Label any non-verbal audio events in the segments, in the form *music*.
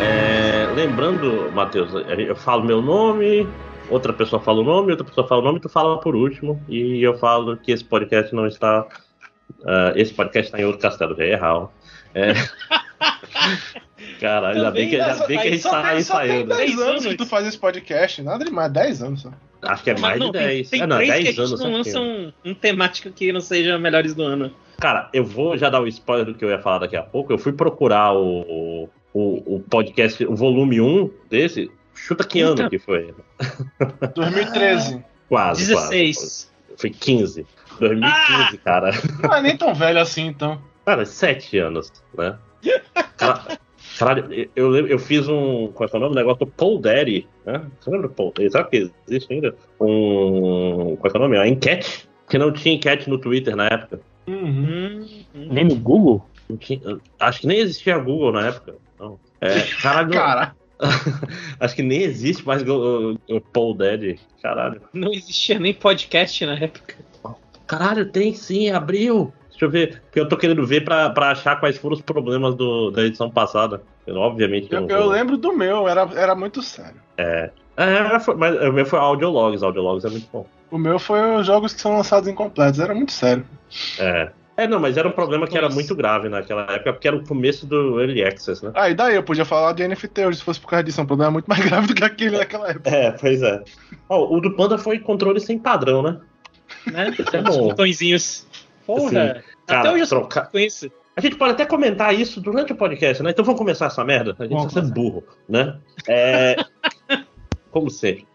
É, lembrando, Matheus, eu falo meu nome, outra pessoa fala o nome, outra pessoa fala o nome, tu fala por último, e eu falo que esse podcast não está. Uh, esse podcast está em outro castelo, já é errado. É... *laughs* Cara, ainda bem que, ainda bem que a gente tá ensaiando. Tem 10 anos que tu faz esse podcast, nada demais, 10 anos só. Acho que é mais não, de 10. Tem, é, não, três 10 que a gente anos. não lança um, um temático que não seja melhores do ano. Cara, eu vou já dar o spoiler do que eu ia falar daqui a pouco. Eu fui procurar o, o, o podcast, o volume 1 desse. Chuta que Puta. ano que foi? *laughs* 2013. Quase. 16. Quase. Foi 15. 2015, cara. Não é nem tão velho assim, então. Cara, 7 anos, né? Cara, *laughs* eu, eu fiz um. Qual é que é o nome? Um negócio do Paul Daddy, né? Você lembra do Paul Daddy? Sabe que existe ainda? Um. Qual é que é o nome? Uma enquete. Que não tinha enquete no Twitter na época. Uhum. Hum, hum. Nem no Google? Tinha- acho que nem existia Google na época. Não. É, caralho, Cara, *laughs* acho que nem existe mais o, o Paul Daddy. Caralho. Não existia nem podcast na época. Caralho, tem sim, abriu. Deixa eu ver. Porque eu tô querendo ver pra, pra achar quais foram os problemas do, da edição passada. Eu, obviamente eu, não eu vou- lembro do meu, era, era muito sério. É, foi- mas o meu foi Audiologs. Audiologs é muito bom. O meu foi os jogos que são lançados incompletos, era muito sério. É. É, não, mas era um problema que era muito grave naquela época, porque era o começo do Early Access, né? Ah, e daí eu podia falar de NFT hoje se fosse por causa disso, é um problema muito mais *laughs* grave do que aquele naquela época. É, pois é. Ó, o do Panda foi controle sem padrão, né? Né? Isso é Os bom. botõezinhos. Porra! Assim, Até cara, hoje eu sou trocar- com isso. A gente pode até comentar isso durante o podcast, né? Então vamos começar essa merda. A gente Vamos tá sendo burro, né? É... *laughs* Como sempre.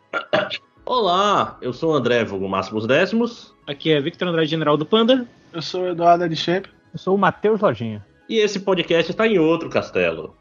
Olá, eu sou o André Vulgo Máximos Décimos. Aqui é Victor Andrade, General do Panda. Eu sou o Eduardo de Shape. Eu sou o Matheus Lojinha. E esse podcast está em outro castelo.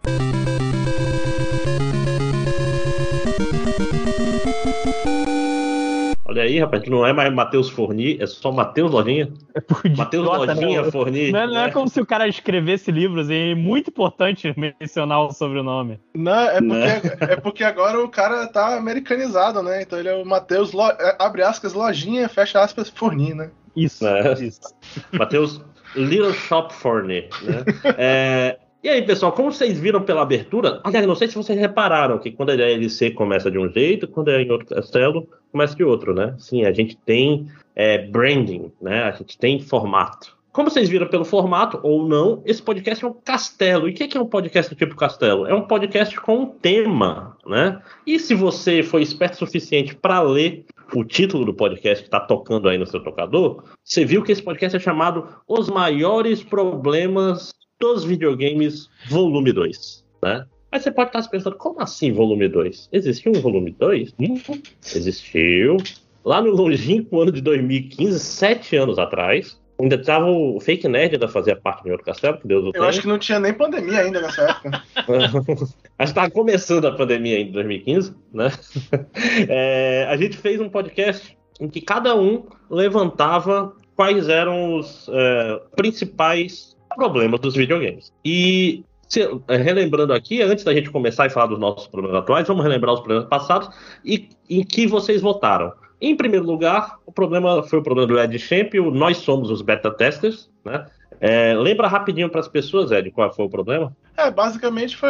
Olha aí, rapaz, não é mais Matheus Forni, é só Matheus Lojinha. É por Matheus Lojinha né? Forni. Não é, não é né? como se o cara escrevesse livros, e é muito importante mencionar o sobrenome. Não, é porque, Né? *laughs* é porque agora o cara tá americanizado, né? Então ele é o Matheus, Lo- é, abre aspas, lojinha, fecha aspas, forni, né? Isso. É. isso. *laughs* Matheus Little Shop Forni. Né? É, E aí, pessoal, como vocês viram pela abertura, aliás, não sei se vocês repararam que quando a LC começa de um jeito, quando é em outro castelo, começa de outro, né? Sim, a gente tem é, branding, né? A gente tem formato. Como vocês viram pelo formato ou não, esse podcast é um castelo. E o que que é um podcast do tipo castelo? É um podcast com um tema, né? E se você foi esperto o suficiente para ler o título do podcast que está tocando aí no seu tocador, você viu que esse podcast é chamado Os Maiores Problemas dos Videogames, Volume 2, né? Aí você pode estar se pensando, como assim volume 2? Existiu um volume 2? Hum, existiu. Lá no longínquo ano de 2015, sete anos atrás, ainda estava o Fake Nerd ainda fazia parte do outro castelo, que Deus o Eu tenha. acho que não tinha nem pandemia ainda nessa época. *laughs* Acho que estava começando a pandemia em 2015, né? *laughs* É, a gente fez um podcast em que cada um levantava quais eram os é, principais problemas dos videogames. E se- é, relembrando aqui, antes da gente começar a falar dos nossos problemas atuais, vamos relembrar os problemas passados e em que vocês votaram. Em primeiro lugar, o problema foi o problema do Ed Champ, nós somos os beta testers, né? É, lembra rapidinho para as pessoas, Ed, qual foi o problema? É, basicamente foi.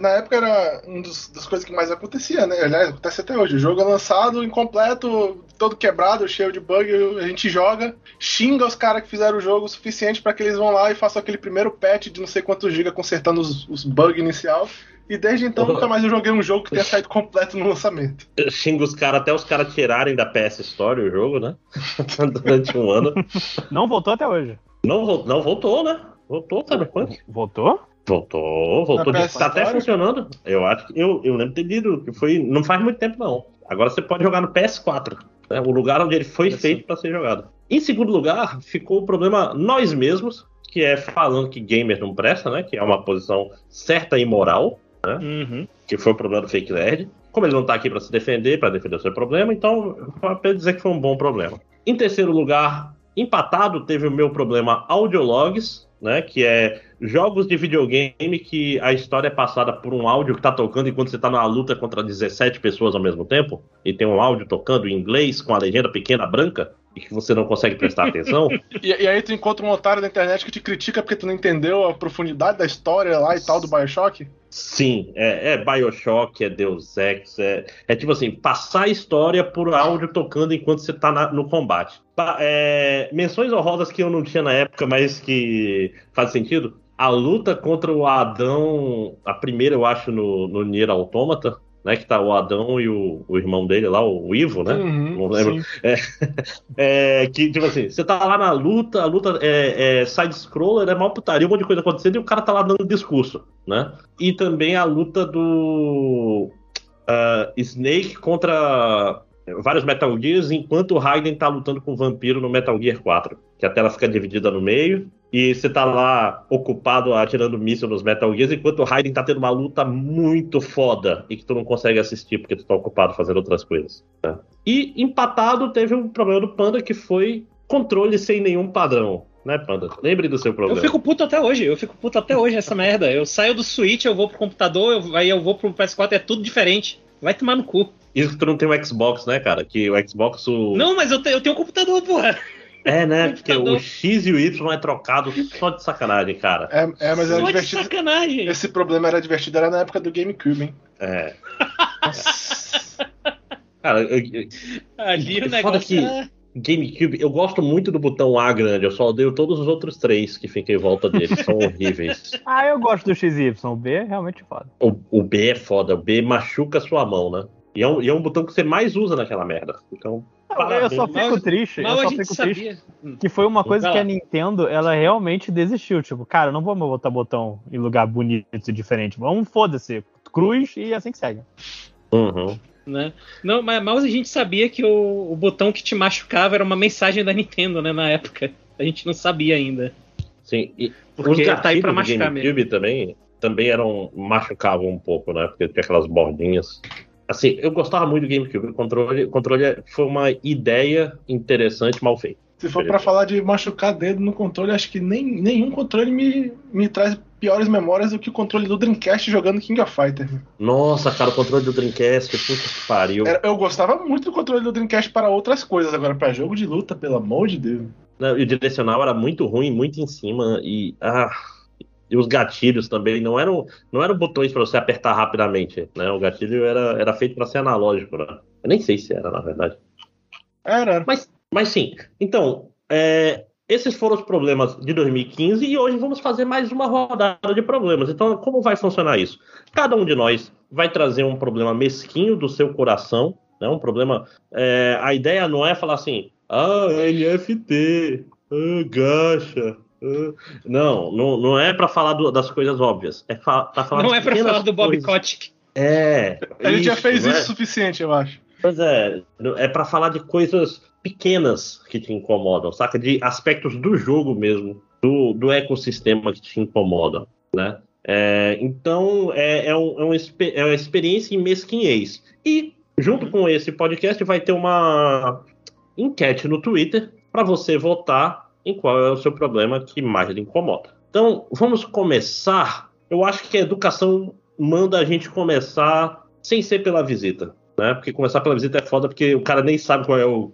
Na época era uma das coisas que mais acontecia, né? Aliás, acontece até hoje. O jogo é lançado incompleto, todo quebrado, cheio de bug, a gente joga, xinga os caras que fizeram o jogo o suficiente para que eles vão lá e façam aquele primeiro patch de não sei quantos gigas consertando os, os bugs inicial. E desde então nunca mais eu joguei um jogo que tenha saído completo no lançamento. *laughs* xinga os caras até os caras tirarem da PS Story o jogo, né? *laughs* Durante um ano. Não voltou até hoje. Não, não voltou, né? Voltou, Cyberpunk. Voltou? Voltou, voltou. Tá PS até funcionando. Eu acho que eu, eu lembro de ter lido que foi. Não faz muito tempo, não. Agora você pode jogar no PS4. né? O lugar onde ele foi Isso. feito para ser jogado. Em segundo lugar, ficou o problema nós mesmos, que é falando que gamer não presta, né? Que é uma posição certa e moral. Uhum. que foi o problema do Fake Nerd. Como ele não tá aqui para se defender, para defender o seu problema, então para dizer que foi um bom problema. Em terceiro lugar, empatado, teve o meu problema Audiologs, né, que é jogos de videogame que a história é passada por um áudio que tá tocando enquanto você tá numa luta contra 17 pessoas ao mesmo tempo, e tem um áudio tocando em inglês com a legenda pequena branca, e que você não consegue prestar atenção. *laughs* E, e aí tu encontra um otário na internet que te critica porque tu não entendeu a profundidade da história lá e tal do Bioshock? Sim, é, é Bioshock, é Deus Ex, é, é tipo assim, passar a história por áudio tocando enquanto você tá na- no combate. Ba- é, menções honrosas que eu não tinha na época, mas que faz sentido. A luta contra o Adão, a primeira eu acho no, no Nier Automata, né? Que tá o Adão e o, o irmão dele lá, o Ivo, né? Uhum, Não lembro. sim. *laughs* É, que, tipo assim, você tá lá na luta, a luta é, é side-scroller, é mal putaria, um monte de coisa acontecendo e o cara tá lá dando discurso, né? E também a luta do ah, Snake contra vários Metal Gears, enquanto o Raiden tá lutando com o vampiro no Metal Gear 4. Que a tela fica dividida no meio, e você tá lá ocupado atirando míssil nos Metal Gears, enquanto o Raiden tá tendo uma luta muito foda, e que tu não consegue assistir porque tu tá ocupado fazendo outras coisas. né? E empatado teve um problema do Panda que foi controle sem nenhum padrão, né, Panda? Lembre do seu Eu problema. fico puto até hoje, eu fico puto até hoje essa merda. Eu saio do Switch, eu vou pro computador, eu- aí eu vou pro PS4, é tudo diferente. Vai tomar no cu. Isso que tu não tem o Xbox, né, cara? Que o Xbox. O... Não, mas eu, te- eu tenho um computador, porra. É, né? Porque computador. o X e o Y é trocado só de sacanagem, cara. É, é, mas era Só de divertido. sacanagem. Esse problema era divertido, era na época do GameCube, hein? É. *laughs* Cara, eu- eu- Ali o Foda negócio que- é- GameCube, eu gosto muito do botão A grande, eu só odeio todos os outros três que ficam em volta dele, são *laughs* horríveis. Ah, eu gosto do XY. O B é realmente foda. O, o B é foda, o B machuca a sua mão, né? E é, um, e é um botão que você mais usa naquela merda. Então, eu só Parabéns. fico triste. Mal eu a só gente fico triste. sabia. Hum. Que foi uma coisa que a Nintendo, ela realmente desistiu. Tipo, cara, não vamos botar botão em lugar bonito e diferente. Vamos, foda-se. Cruz e assim que segue. uhum. né? Não, mas mal a gente sabia que o, o botão que te machucava era uma mensagem da Nintendo, né, na época. A gente não sabia ainda. Sim, e Porque os tá aí pra machucar GameCube também, também eram, machucavam um pouco, né? Porque tinha aquelas bordinhas. Assim, eu gostava muito do GameCube. O controle, controle foi uma ideia interessante, mal feita. Se for pra falar de machucar dedo no controle, acho que nem, nenhum controle me, me traz piores memórias do que o controle do Dreamcast jogando King of Fighter. Nossa, cara, o controle do Dreamcast, puta que pariu. Era- eu gostava muito do controle do Dreamcast para outras coisas, agora pra jogo de luta, pelo amor de Deus. Não, e o direcional era muito ruim, muito em cima e ah, e os gatilhos também não eram não eram botões para você apertar rapidamente, né? O gatilho era, era feito para ser analógico, né? Eu nem sei se era na verdade. Era, era. Mas, mas sim. Então, é, esses foram os problemas de 2015 e hoje vamos fazer mais uma rodada de problemas. Então, como vai funcionar isso? Cada um de nós vai trazer um problema mesquinho do seu coração, né? Um problema. é, a ideia não é falar assim, ah, NFT, ah, gacha. Ah." Não, não, não é para falar do- das coisas óbvias. É fa pra falar não é pra pequenas falar do Bob coisas. Kotick. É. A gente já fez isso é? o suficiente, eu acho. Pois é, é para falar de coisas pequenas que te incomodam, saca? De aspectos do jogo mesmo, do, do ecossistema que te incomodam, né? É, então, é, é, um- é uma, expe- é uma experiência em mesquinhez. E, junto com esse podcast, vai ter uma enquete no Twitter para você votar em qual é o seu problema que mais lhe incomoda. Então, vamos começar. Eu acho que a educação manda a gente começar sem ser pela visita né? Porque começar pela visita é foda porque o cara nem sabe qual é o.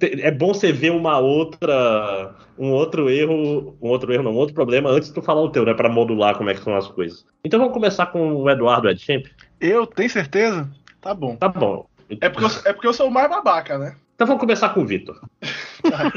É bom você ver uma outra. Um outro erro. Um outro erro, não, um outro problema antes de tu falar o teu, né? Pra modular como é que são as coisas. Então vamos começar com o Eduardo Edchamp. Eu, tem certeza? Tá bom. Tá bom. É porque, eu, é porque eu sou o mais babaca, né? Então vamos começar com o Vitor. Ah,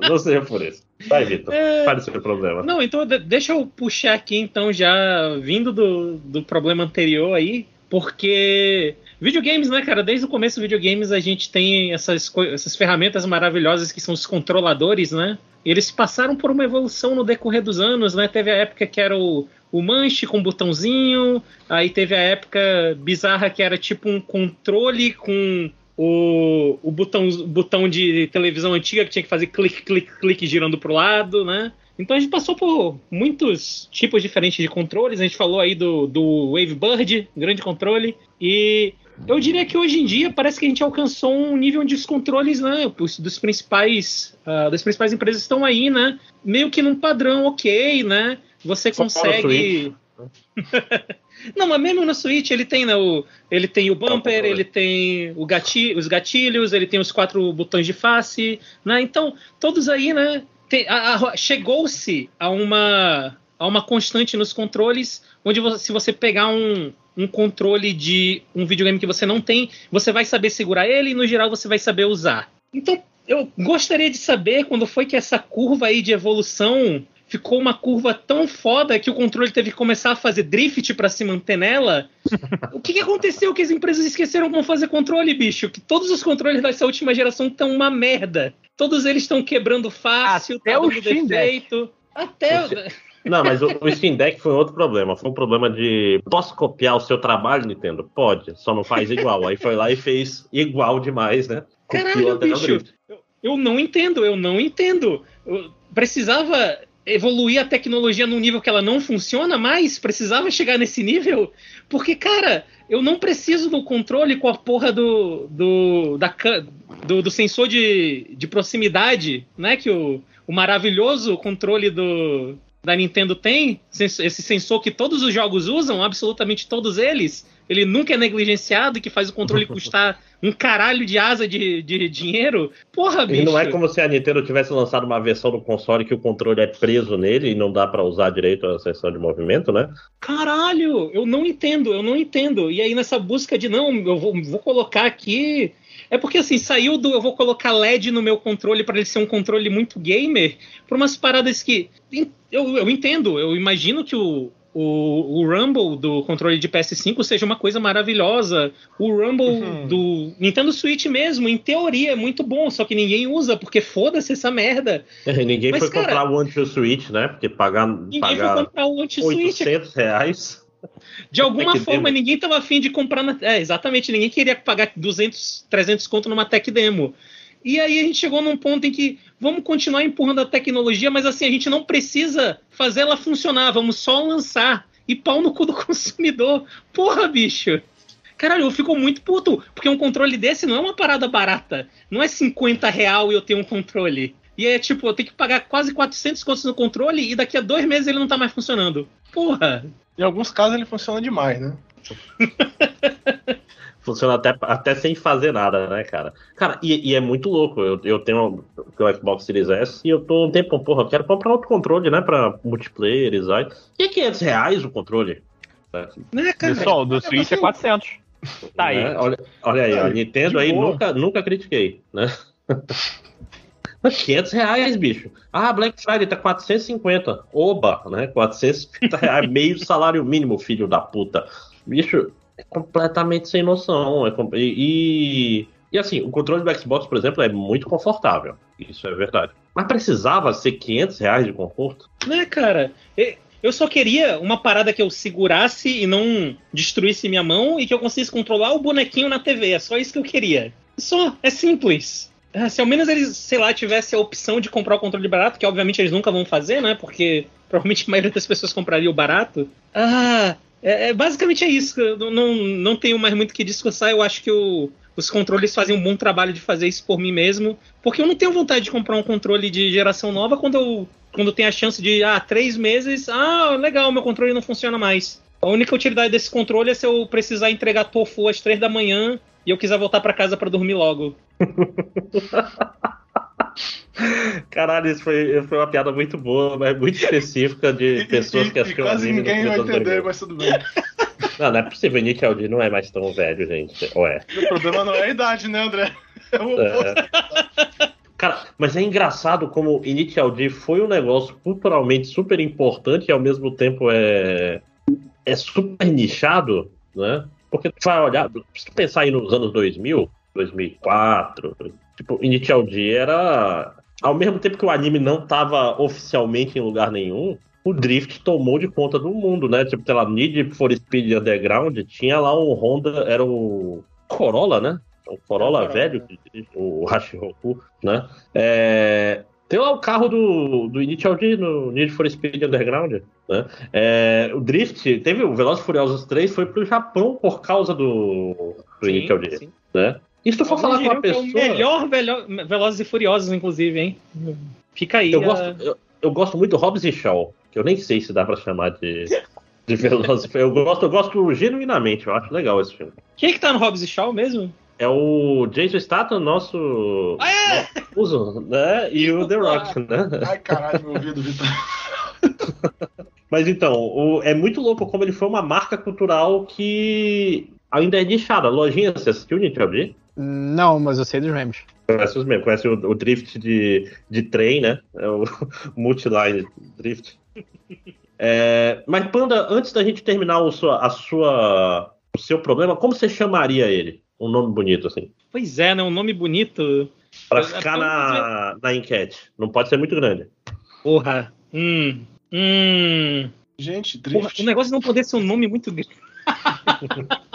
*laughs* não seja por isso. Vai, Vitor. É. Fale o seu problema. Não, então de- deixa eu puxar aqui, então, já vindo do, do problema anterior aí, porque videogames, né, cara? Desde o começo videogames a gente tem essas, essas ferramentas maravilhosas que são os controladores, né? Eles passaram por uma evolução no decorrer dos anos, né? Teve a época que era o, o manche com botãozinho, aí teve a época bizarra que era tipo um controle com o, o botão, botão de televisão antiga que tinha que fazer clique, clique, clique girando pro lado, né? Então a gente passou por muitos tipos diferentes de controles. A gente falou aí do, do Wavebird, grande controle. E eu diria que hoje em dia parece que a gente alcançou um nível onde os controles, né, os- dos principais, ah, das principais empresas estão aí, né, meio que num padrão ok, né? Você Só consegue, *laughs* Não, mas mesmo no Switch ele tem, né, o, ele tem o bumper, ele tem o os gatilhos, ele tem os quatro botões de face, né? Então, todos aí, né? Chegou-se a uma, a uma constante nos controles, onde você, se você pegar um, um controle de um videogame que você não tem, você vai saber segurar ele e, no geral, você vai saber usar. Então, eu gostaria de saber quando foi que essa curva aí de evolução ficou uma curva tão foda que o controle teve que começar a fazer drift para se manter nela. *laughs* o que, que, aconteceu que as empresas esqueceram como fazer controle, bicho? Que todos os controles dessa última geração estão uma merda. Todos eles estão quebrando fácil, Até tá o dando Steam defeito. Até. *laughs* Não, mas o, o Steam Deck foi outro problema. Foi um problema de. Posso copiar o seu trabalho, Nintendo? Pode, só não faz igual. Aí foi lá e fez igual demais, né? Copiou Caralho, bicho. Eu, eu não entendo, eu não entendo. Eu precisava evoluir a tecnologia num nível que ela não funciona mais? Precisava chegar nesse nível? Porque, cara, eu não preciso do controle com a porra do, do, da, do, do sensor de, de proximidade, né? Que o, o maravilhoso controle do, da Nintendo tem, esse sensor que todos os jogos usam, absolutamente todos eles. Ele nunca é negligenciado e que faz o controle *laughs* custar um caralho de asa de, de dinheiro. Porra, bicho. E não é como se a Nintendo tivesse lançado uma versão do console que o controle é preso nele e não dá pra usar direito a sessão de movimento, né? Caralho, eu não entendo, eu não entendo. E aí nessa busca de não, eu vou, vou colocar aqui. É porque assim, saiu do eu vou colocar LED no meu controle para ele ser um controle muito gamer, por umas paradas que. Eu, eu entendo, eu imagino que o, o, o Rumble do controle de PS5 seja uma coisa maravilhosa. O Rumble Uhum. do Nintendo Switch mesmo, em teoria, é muito bom, só que ninguém usa, porque foda-se essa merda. Ninguém Mas, foi cara, comprar o anti-switch, né? Porque pagar, Ninguém pagar foi comprar o anti-Switch 800 reais. De alguma Tech forma, demo. ninguém tava afim de comprar. Na... É, exatamente, ninguém queria pagar 200, 300 conto numa tech demo. E aí a gente chegou num ponto em que vamos continuar empurrando a tecnologia, mas assim, a gente não precisa fazer ela funcionar, vamos só lançar. E pau no cu do *laughs* consumidor. Porra, bicho. Caralho, eu fico muito puto, porque um controle desse não é uma parada barata. Não é 50 real e eu tenho um controle. E é tipo, eu tenho que pagar quase 400 contos no controle e daqui a dois meses ele não tá mais funcionando. Porra. Em alguns casos ele funciona demais, né? *laughs* Funciona até, até sem fazer nada, né, cara? Cara, e, e é muito louco. Eu, eu tenho o Xbox Series S e eu tô um tempo, porra, eu quero comprar outro controle, né? Pra multiplayer e tal. E é 500 reais o controle. Né, cara? Pessoal, do Switch é 400. Tá aí. né? Olha, olha aí, a Nintendo aí boa. nunca, nunca critiquei, né? Mas 500 reais, bicho. Ah, Black Friday tá 450. Oba, né? 450 reais, meio salário mínimo, filho da puta. Bicho, é completamente sem noção. É com- e, e, e, assim, o controle do Xbox, por exemplo, é muito confortável. Isso é verdade. Mas precisava ser 500 reais de conforto? Né, cara? Eu só queria uma parada que eu segurasse e não destruísse minha mão e que eu conseguisse controlar o bonequinho na TV. É só isso que eu queria. Só, é simples. Ah, Se ao menos eles, sei lá, tivessem a opção de comprar o controle barato, que obviamente eles nunca vão fazer, né? Porque provavelmente a maioria das pessoas compraria o barato. Ah, é, é- basicamente é isso. Eu não, não, tenho mais muito que discursar. Eu acho que o- os controles fazem um bom trabalho de fazer isso por mim mesmo. Porque eu não tenho vontade de comprar um controle de geração nova quando eu quando tem a chance de, ah, três meses, ah, legal, meu controle não funciona mais. A única utilidade desse controle é se eu precisar entregar tofu às três da manhã e eu quiser voltar pra casa pra dormir logo. *laughs* Caralho, isso foi, foi uma piada muito boa, mas muito específica de *laughs* pessoas e- que e assistiam quase anime ninguém vai entender, 2000. mas tudo bem. *laughs* Não, não é possível. Nick Aldi não é mais tão velho, gente. Ou é? o problema não é a idade, né, André? É o. É. Cara, mas é engraçado como Initial D foi um negócio culturalmente super importante e ao mesmo tempo é, é super nichado, né? Porque tu vai olhar, se tu pensar aí nos anos 2000, 2004, tipo, Initial D era. Ao mesmo tempo que o anime não tava oficialmente em lugar nenhum, o Drift tomou de conta do mundo, né? Tipo, sei lá, Need for Speed Underground tinha lá um Honda, era o Corolla, né? O Corolla É o velho, dirige, o Hashiroku, né? É, tem lá o carro do, do Initial D no Need for Speed Underground, né? É, o Drift, teve o Velozes Furiosos 3, foi pro Japão por causa do, do Sim, Initial D, sim. né? E se tu for falar com uma pessoa... É o melhor velho- Velozes e Furiosos, inclusive, hein? Fica aí. Eu a- gosto, eu, eu gosto muito do Hobbs e Shaw, que eu nem sei se dá pra chamar de. De Velozes eu gosto, eu gosto genuinamente, eu acho legal esse filme. Quem é que tá no Hobbs e Shaw mesmo? É o Jason Statham, nosso Ah, é? uso, né? E o The Rock, né? Ai, caralho, meu ouvido, Vitor. *laughs* Mas então, o- é muito louco como ele foi uma marca cultural que ainda é nichada. Lojinha, você assistiu of D? Não, mas eu sei dos memes. Conhece os mesmos, conhece o, o drift de, de trem, né? É o *laughs* multiline drift. É, mas, Panda, antes da gente terminar o, sua, a sua, o seu problema, como você chamaria ele? Um nome bonito, assim. Pois é, né? Um nome bonito. Pra É, ficar é, na, na enquete. Não pode ser muito grande. Porra. Hum. Hum. Gente, Porra, drift. o negócio não poder ser um nome muito grande. *laughs*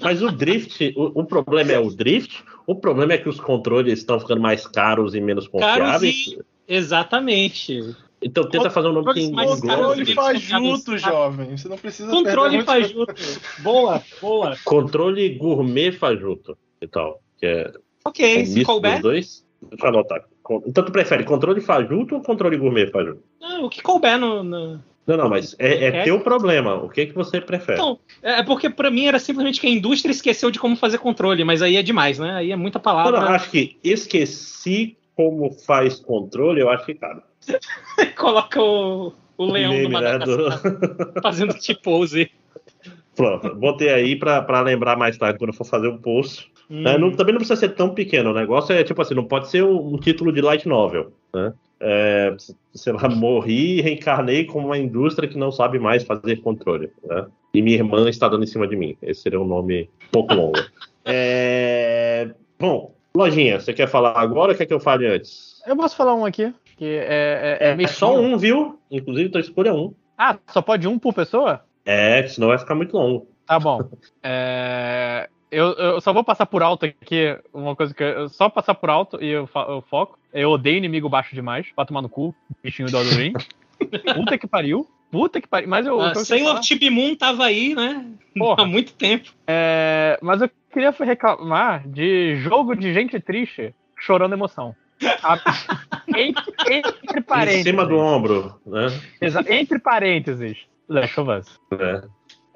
Mas o drift, o, o problema é o drift, o problema é que os controles estão ficando mais caros e menos Caros confiáveis. e. Exatamente. Então tenta fazer um nome que englobe. caros Controle fajuto, jovem. Você não precisa Controle fajuto. Boa, boa. Controle gourmet fajuto e tal. Que é Ok, um se misto couber. dois. Deixa eu anotar. Então tu prefere controle fajuto ou controle gourmet fajuto? Ah, o que couber no. no- Não, não, mas é, é É. teu problema. O que que você prefere? Então, é porque pra mim era simplesmente que a indústria esqueceu de como fazer controle, mas aí é demais, né? Aí é muita Não, palavra. não, acho que esqueci como faz controle, eu acho que cara. *laughs* Coloca o, o leão do meme, né, do- Madagascar fazendo tipo pose. Pronto, botei aí pra, pra lembrar mais tarde quando for fazer um post. né? Hum. Não- também não precisa ser tão pequeno. O negócio é tipo assim, não pode ser um, um título de light novel. Né? É, sei lá, *laughs* morri e reencarnei como uma indústria que não sabe mais fazer controle. Né? E minha irmã está dando em cima de mim. Esse seria um nome um pouco longo. *laughs* É, Bom, Lojinha, você quer falar agora ou quer que eu fale antes? Eu posso falar um aqui, que é, é, é É meio só um, viu? Inclusive, tua escolha é um. Ah, só pode um por pessoa? É, senão vai ficar muito longo. Tá bom. *laughs* É, eu, eu só vou passar por alto aqui uma coisa que eu só passar por alto e eu, eu foco. Eu odeio inimigo baixo demais, pra tomar no cu, bichinho do Ring. *laughs* Puta que pariu. Puta que pariu. Mas eu. Ah, eu falar. Tip Moon tava aí, né? Porra. *laughs* Há muito tempo. É, mas eu queria reclamar de jogo de gente triste chorando emoção. Entre, *laughs* entre Em parênteses. cima do ombro, né? Exa- entre parênteses. Last of Us. É.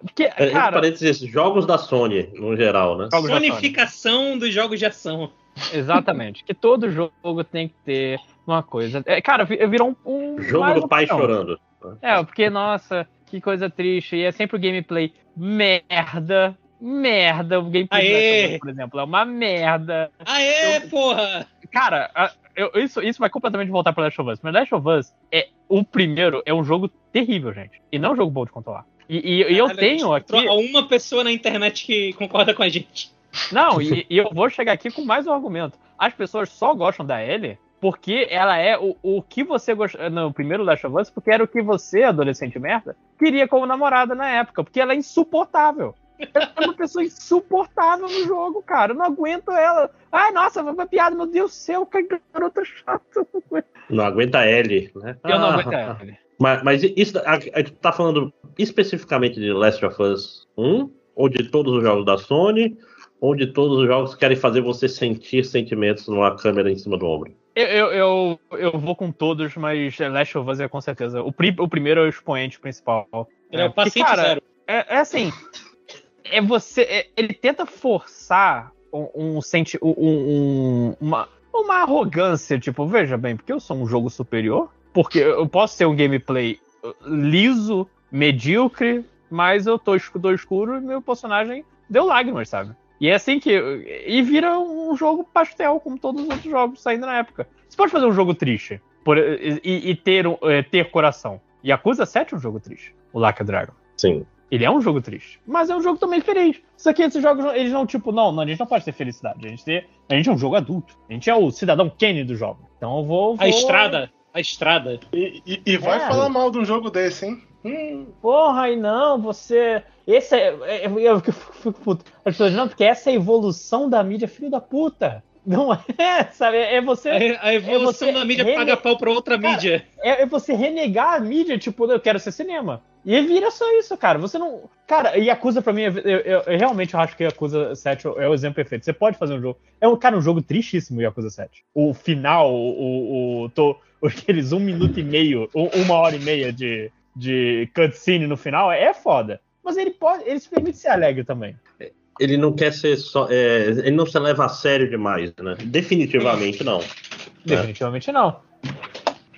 Porque, É, cara, parênteses, jogos da Sony, no geral, né? Sonificação dos jogos de ação. exatamente. Que todo jogo tem que ter uma coisa. É, cara, vi- virou um. um Jogo do pai opção. chorando. É, porque, nossa, que coisa triste. E é sempre o gameplay merda. Merda. O gameplay Aê! Por exemplo, é uma merda. Aê, porra! Cara, eu- isso, isso vai completamente voltar pra Last of Us. Mas Last of Us, é, o primeiro, é um jogo terrível, gente. E não é um jogo bom de controlar. E, e- e eu tenho aqui. Uma pessoa na internet que concorda com a gente. Não, *laughs* e, e eu vou chegar aqui com mais um argumento. As pessoas só gostam da Ellie porque ela é o, o que você gostou no primeiro Last of Us, porque era o que você, adolescente merda, queria como namorada na época, porque ela é insuportável. Ela é uma pessoa insuportável no jogo, cara. Eu não aguento ela. Ai, nossa, foi uma piada, meu Deus do céu, que garota chata. Não aguenta L, né? Eu não Ah, aguento ela. Mas, mas isso, a, a gente tá falando especificamente de Last of Us 1, ou de todos os jogos da Sony, ou de todos os jogos que querem fazer você sentir sentimentos numa câmera em cima do ombro. Eu, eu, eu, eu vou com todos, mas Last of Us é com certeza. O, pri- o primeiro é o expoente principal. Ele é o porque, paciente cara, zero. É, é assim, é você, é- ele tenta forçar um, um senti, um- um- uma, uma arrogância, tipo, veja bem, porque eu sou um jogo superior, porque eu posso ter um gameplay uh, liso, medíocre, mas eu tô escuro, escuro e meu personagem deu lágrimas, sabe? E é assim que. E vira um jogo pastel, como todos os outros jogos saindo na época. Você pode fazer um jogo triste por- e, e ter, um- é, ter coração. Yakuza 7 é um jogo triste, o Like a Dragon. Sim. Ele é um jogo triste, mas é um jogo também feliz. Isso aqui, esses jogos, eles não, tipo, não, não, a gente não pode ter felicidade. A gente, tem, a gente é um jogo adulto. A gente é o cidadão Kenny do jogo. Então eu vou. A vou- estrada. A estrada. E, e- e vai É. falar mal de um jogo desse, hein? Hum, Porra, aí não, você. Esse é. é- Eu, eu fico puto. As pessoas, não, porque essa é a evolução da mídia, filho da puta. Não é, *laughs* sabe? É você. A, a evolução você da mídia rene- paga pau pra outra Cara, mídia. é, é você renegar a mídia, tipo, eu quero ser cinema. E vira só isso, cara. Você não. Cara, Yakuza pra mim, eu, eu- eu realmente acho que Yakuza 7 é o exemplo perfeito. Você pode fazer um jogo. É um, cara, um jogo tristíssimo, Yakuza 7. O final, o. o, tô, *laughs* aqueles um minuto e meio, um- uma hora e meia de, de cutscene no final é foda. Mas ele pode, ele se permite ser alegre também. Ele não quer ser só. é, ele não se leva a sério demais, né? Definitivamente não. Definitivamente não.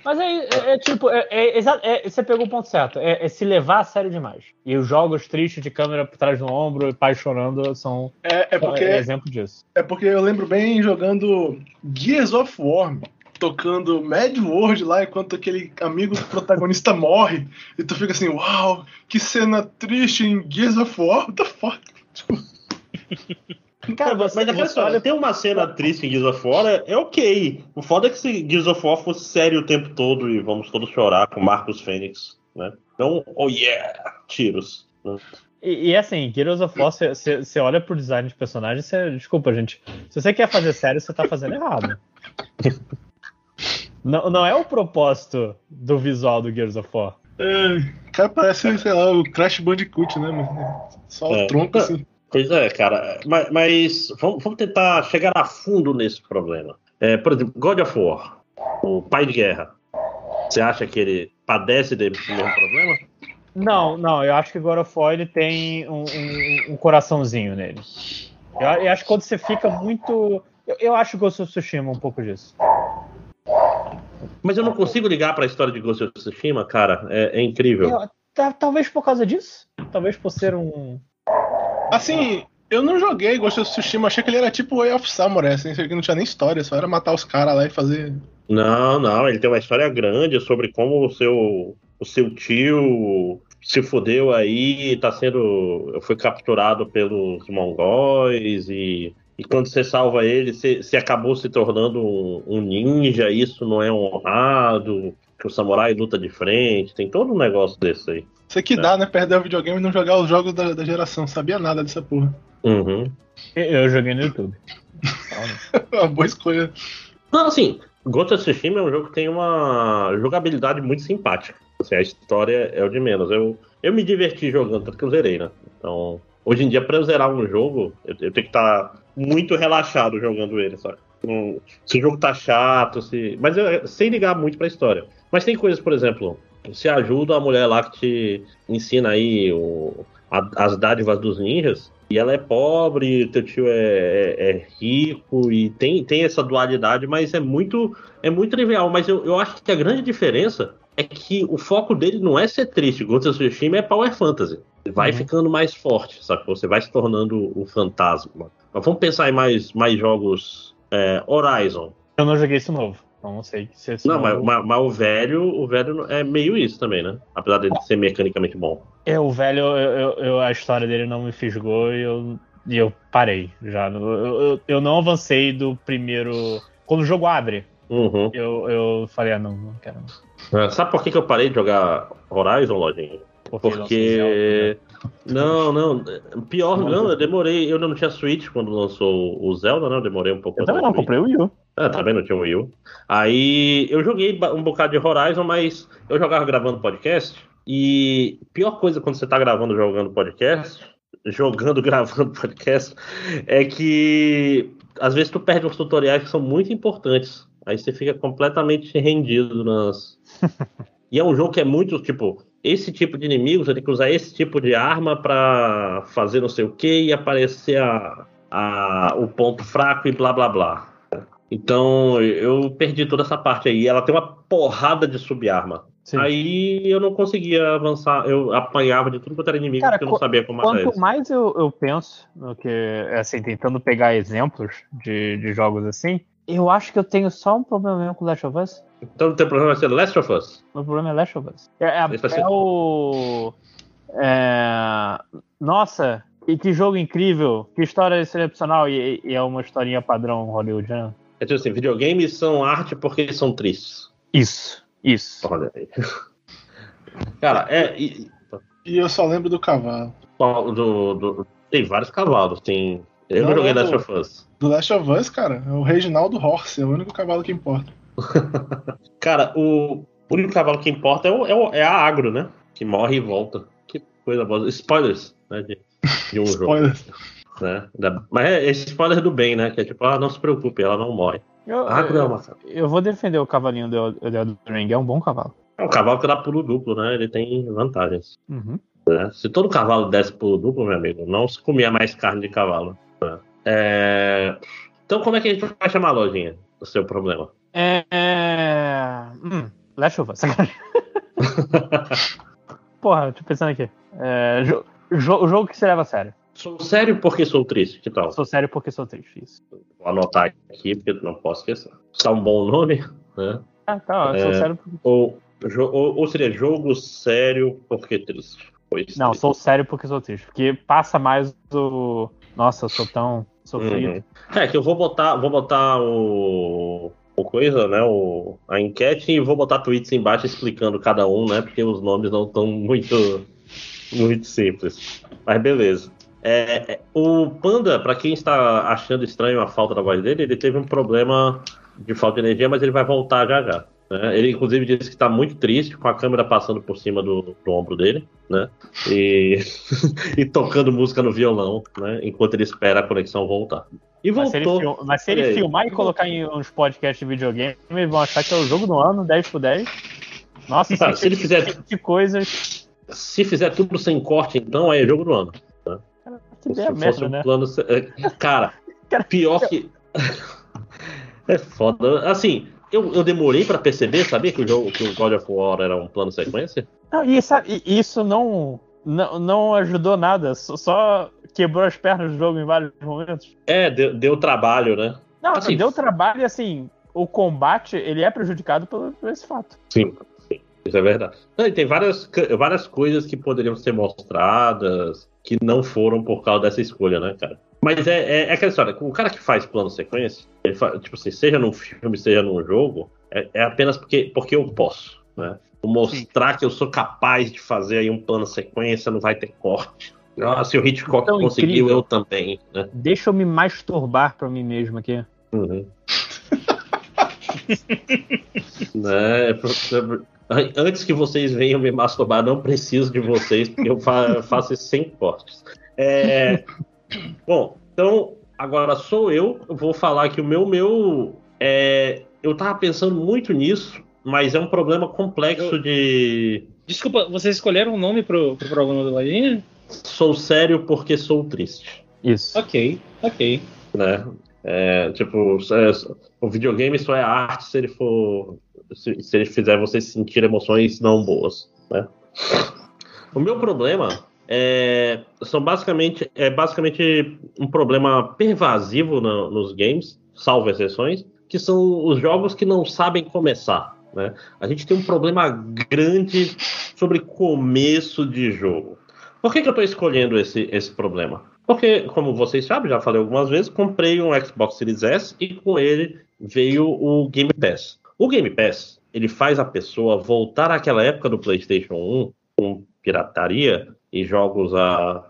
Mas é, é- é tipo, é, é é- você pegou o ponto certo. É, é se levar a sério demais. E os jogos tristes de câmera por trás do ombro e pai chorando são É, é porque é exemplo disso. É porque eu lembro bem jogando Gears of War, tocando Mad World lá, enquanto aquele amigo do protagonista *laughs* morre, e tu fica assim, uau, que cena triste em Gears of War, what the fuck? *laughs* Tipo, Cara, mas você, aquela você história, olha tem uma cena triste em Gears of War, é, é ok. O foda é que se Gears of War fosse sério o tempo todo e vamos todos chorar com Marcos Fênix, né? Então, oh yeah, tiros. né? E, e assim, Gears of War, você- olha pro design de personagem, você, desculpa, gente. Se você quer fazer sério, você tá fazendo errado. *laughs* Não, não é o propósito do visual do Gears of War. é, o cara parece, sei lá, o Crash Bandicoot, né, mano? Só É. o tronco assim. Pois é, cara. Mas, mas vamos, vamos tentar chegar a fundo nesse problema. É, por exemplo, God of War, o pai de guerra. Você acha que ele padece desse mesmo problema? Não, não, eu acho que God of War ele tem um, um- um coraçãozinho nele. Eu, eu acho que quando você fica muito. Eu, eu acho Ghost of Tsushima um pouco disso. Mas eu não consigo ligar pra história de Ghost of Tsushima, cara. É, é incrível. Eu- ta- talvez por causa disso. Talvez por ser um. Assim, eu não joguei Ghost of Tsushima, achei que ele era tipo Way of Samurai, assim, que não tinha nem história, só era matar os caras lá e fazer. Não, não, ele tem uma história grande sobre como o seu, o seu tio se fudeu aí, tá sendo. foi capturado pelos mongóis e, e quando você salva ele, você, você acabou se tornando um, um ninja, isso não é honrado, que o samurai luta de frente, tem todo um negócio desse aí. Isso que dá, né? Perder o videogame e não jogar os jogos da, da geração. Sabia nada dessa porra. Uhum. Eu, joguei no YouTube. *laughs* Uma boa escolha. Não, assim, Ghost of Tsushima é um jogo que tem uma jogabilidade muito simpática. Assim, a história é o de menos. Eu, eu me diverti jogando, tanto que eu zerei, né? Então, hoje em dia, pra eu zerar um jogo, eu, eu tenho que estar muito relaxado jogando ele, sabe? Se o jogo tá chato, se. Mas eu- sem ligar muito pra história. Mas tem coisas, por exemplo, você ajuda a mulher lá que te ensina aí o- a- as dádivas dos ninjas. E ela é pobre, teu tio é, é- é rico e tem, tem essa dualidade, mas é muito é muito trivial. Mas eu, eu acho que a grande diferença é que o foco dele não é ser triste. Ghost of Tsushima é Power Fantasy. Vai Uhum. ficando mais forte, sabe? Você vai se tornando o fantasma. Mas vamos pensar em mais, mais jogos. é, Horizon. Eu não joguei isso novo. Então não sei se Não, mas, mas- mas o velho, o velho é meio isso também, né? Apesar dele ser mecanicamente bom. É, o velho, eu, eu- a história dele não me fisgou e eu, e eu parei já. Eu, eu, eu não avancei do primeiro. Quando o jogo abre, Uhum. eu, eu falei, ah, não, não quero. não. É, Sabe por que, que eu parei de jogar Horizon, Lojinha? Porque, lançou Porque. Não, não. Pior, Não, não, não. eu demorei. Eu não tinha Switch quando lançou o Zelda, né? Eu demorei um pouco. Eu também não, comprei o Wii U. Ah, também não tinha o Wii U. Aí eu joguei um bocado de Horizon, mas eu jogava gravando podcast. E pior coisa quando você tá gravando jogando podcast, jogando *laughs* gravando podcast, é que às vezes tu perde uns tutoriais que são muito importantes. Aí você fica completamente rendido nas. *laughs* e é um jogo que é muito tipo. Esse tipo de inimigo, você tem que usar esse tipo de arma pra fazer não sei o que e aparecer a, a, o ponto fraco e blá blá blá. Então eu perdi toda essa parte aí. Ela tem uma porrada de subarma. Sim. Aí eu não conseguia avançar. Eu apanhava de tudo quanto era inimigo Cara, porque eu não sabia como matar Quanto mais eu, eu penso no que, assim, tentando pegar exemplos de, de jogos assim, eu acho que eu tenho só um problema mesmo com Last of Us. Então o teu problema vai ser Last of Us. Meu problema é Last of Us. É, é, é ser- o. é, Nossa, e que jogo incrível, que história excepcional, e, e é uma historinha padrão hollywoodiana. É tipo assim, videogames são arte porque são tristes. Isso, isso. Olha aí. Cara, é. e- E eu só lembro do cavalo. do- do- tem vários cavalos. Tem. Eu não, joguei Last do- of Us. Do Last of Us, cara, é o Reginaldo Horse, é o único cavalo que importa. *laughs* Cara, o único cavalo que importa é, o- é, o- é a agro, né? Que morre e volta. Que coisa boa. Spoilers, né? De, de um *laughs* jogo. Spoiler. Né? Da- Mas é, é spoiler do bem, né? Que é tipo, ah, não se preocupe, ela não morre. Eu, A agro é eu, uma. eu vou defender o cavalinho do do Ring, é um bom cavalo. É um cavalo que dá pulo duplo, né? Ele tem vantagens. Uhum. né? Se todo cavalo desse pulo duplo, meu amigo, não se comia mais carne de cavalo. É, Então, como é que a gente vai chamar a lojinha? O seu problema. É. é... Hum, Us, sacanagem. *laughs* Porra, tô pensando aqui. É, jo- jo- jogo que se leva a sério. Sou sério porque sou triste, que tal? Sou sério porque sou triste. Isso. Vou anotar aqui, porque não posso esquecer. Está um bom nome, né? Ah, tá, ó, sou É. sério. porque- ou, ou seria jogo sério porque triste. Pois Não, triste. sou sério porque sou triste. Porque passa mais do. Nossa, eu sou tão sofrido. Uhum. É que eu vou botar, vou botar o, o coisa, né? O, a enquete e vou botar tweets embaixo explicando cada um, né? Porque os nomes não estão muito, muito simples. Mas beleza. É, é, o Panda, para quem está achando estranho a falta da voz dele, ele teve um problema de falta de energia, mas ele vai voltar já já. Né? Ele, inclusive, disse que está muito triste com a câmera passando por cima do, do ombro dele, né? E, *laughs* e tocando música no violão, né? Enquanto ele espera a conexão voltar. E Mas se ele, voltou. mas se ele filmar e colocar em uns podcasts de videogame, eles vão achar que é o jogo do ano, 10 por 10. Nossa, Ah, se ele fizer- que, que coisas. Se fizer tudo sem corte, então é jogo do ano. Que ideia Se fosse merda, um né? plano. é, Cara, *laughs* Cara, pior que. *laughs* É foda. Assim, eu, eu demorei pra perceber, sabia que o jogo que o God of War era um plano sequência? Não, e, sabe, e isso não, não, não ajudou nada, só, quebrou as pernas do jogo em vários momentos. É, deu, deu trabalho, né? Não, Assim, deu trabalho e assim, o combate ele é prejudicado por, por esse fato. Sim, isso é verdade. Não, e tem várias, várias coisas que poderiam ser mostradas que não foram por causa dessa escolha, né, cara? Mas é, é, é aquela história, o cara que faz plano sequência, ele fa- tipo assim, seja num filme, seja num jogo, é, é apenas porque, porque eu posso, né? Mostrar que eu sou capaz de fazer aí um plano sequência, não vai ter corte. Ah, se o Hitchcock Tão conseguiu, incrível. eu também, né? Deixa eu me masturbar pra mim mesmo aqui. Uhum. *laughs* né? An- Antes que vocês venham me masturbar, não preciso de vocês, porque eu fa- *laughs* faço isso sem cortes. É, *coughs* Bom, então, agora sou eu, eu vou falar que o meu, meu. É... Eu tava pensando muito nisso, mas é um problema complexo de. Desculpa, vocês escolheram um nome pro, pro problema da lojinha? Sou sério porque sou triste. Isso. Ok, ok. né? É, tipo, é, o videogame só é arte se ele for. Se, se ele fizer você sentir emoções não boas, né? O meu problema é, são basicamente, é basicamente um problema pervasivo no- nos games, salvo exceções, que são os jogos que não sabem começar. Né? A gente tem um problema grande sobre começo de jogo. Por que, que eu estou escolhendo esse, esse problema? Porque, como vocês sabem, já falei algumas vezes, comprei um Xbox Series S e com ele veio o Game Pass. O Game Pass, ele faz a pessoa voltar àquela época do PlayStation 1 com pirataria e jogos a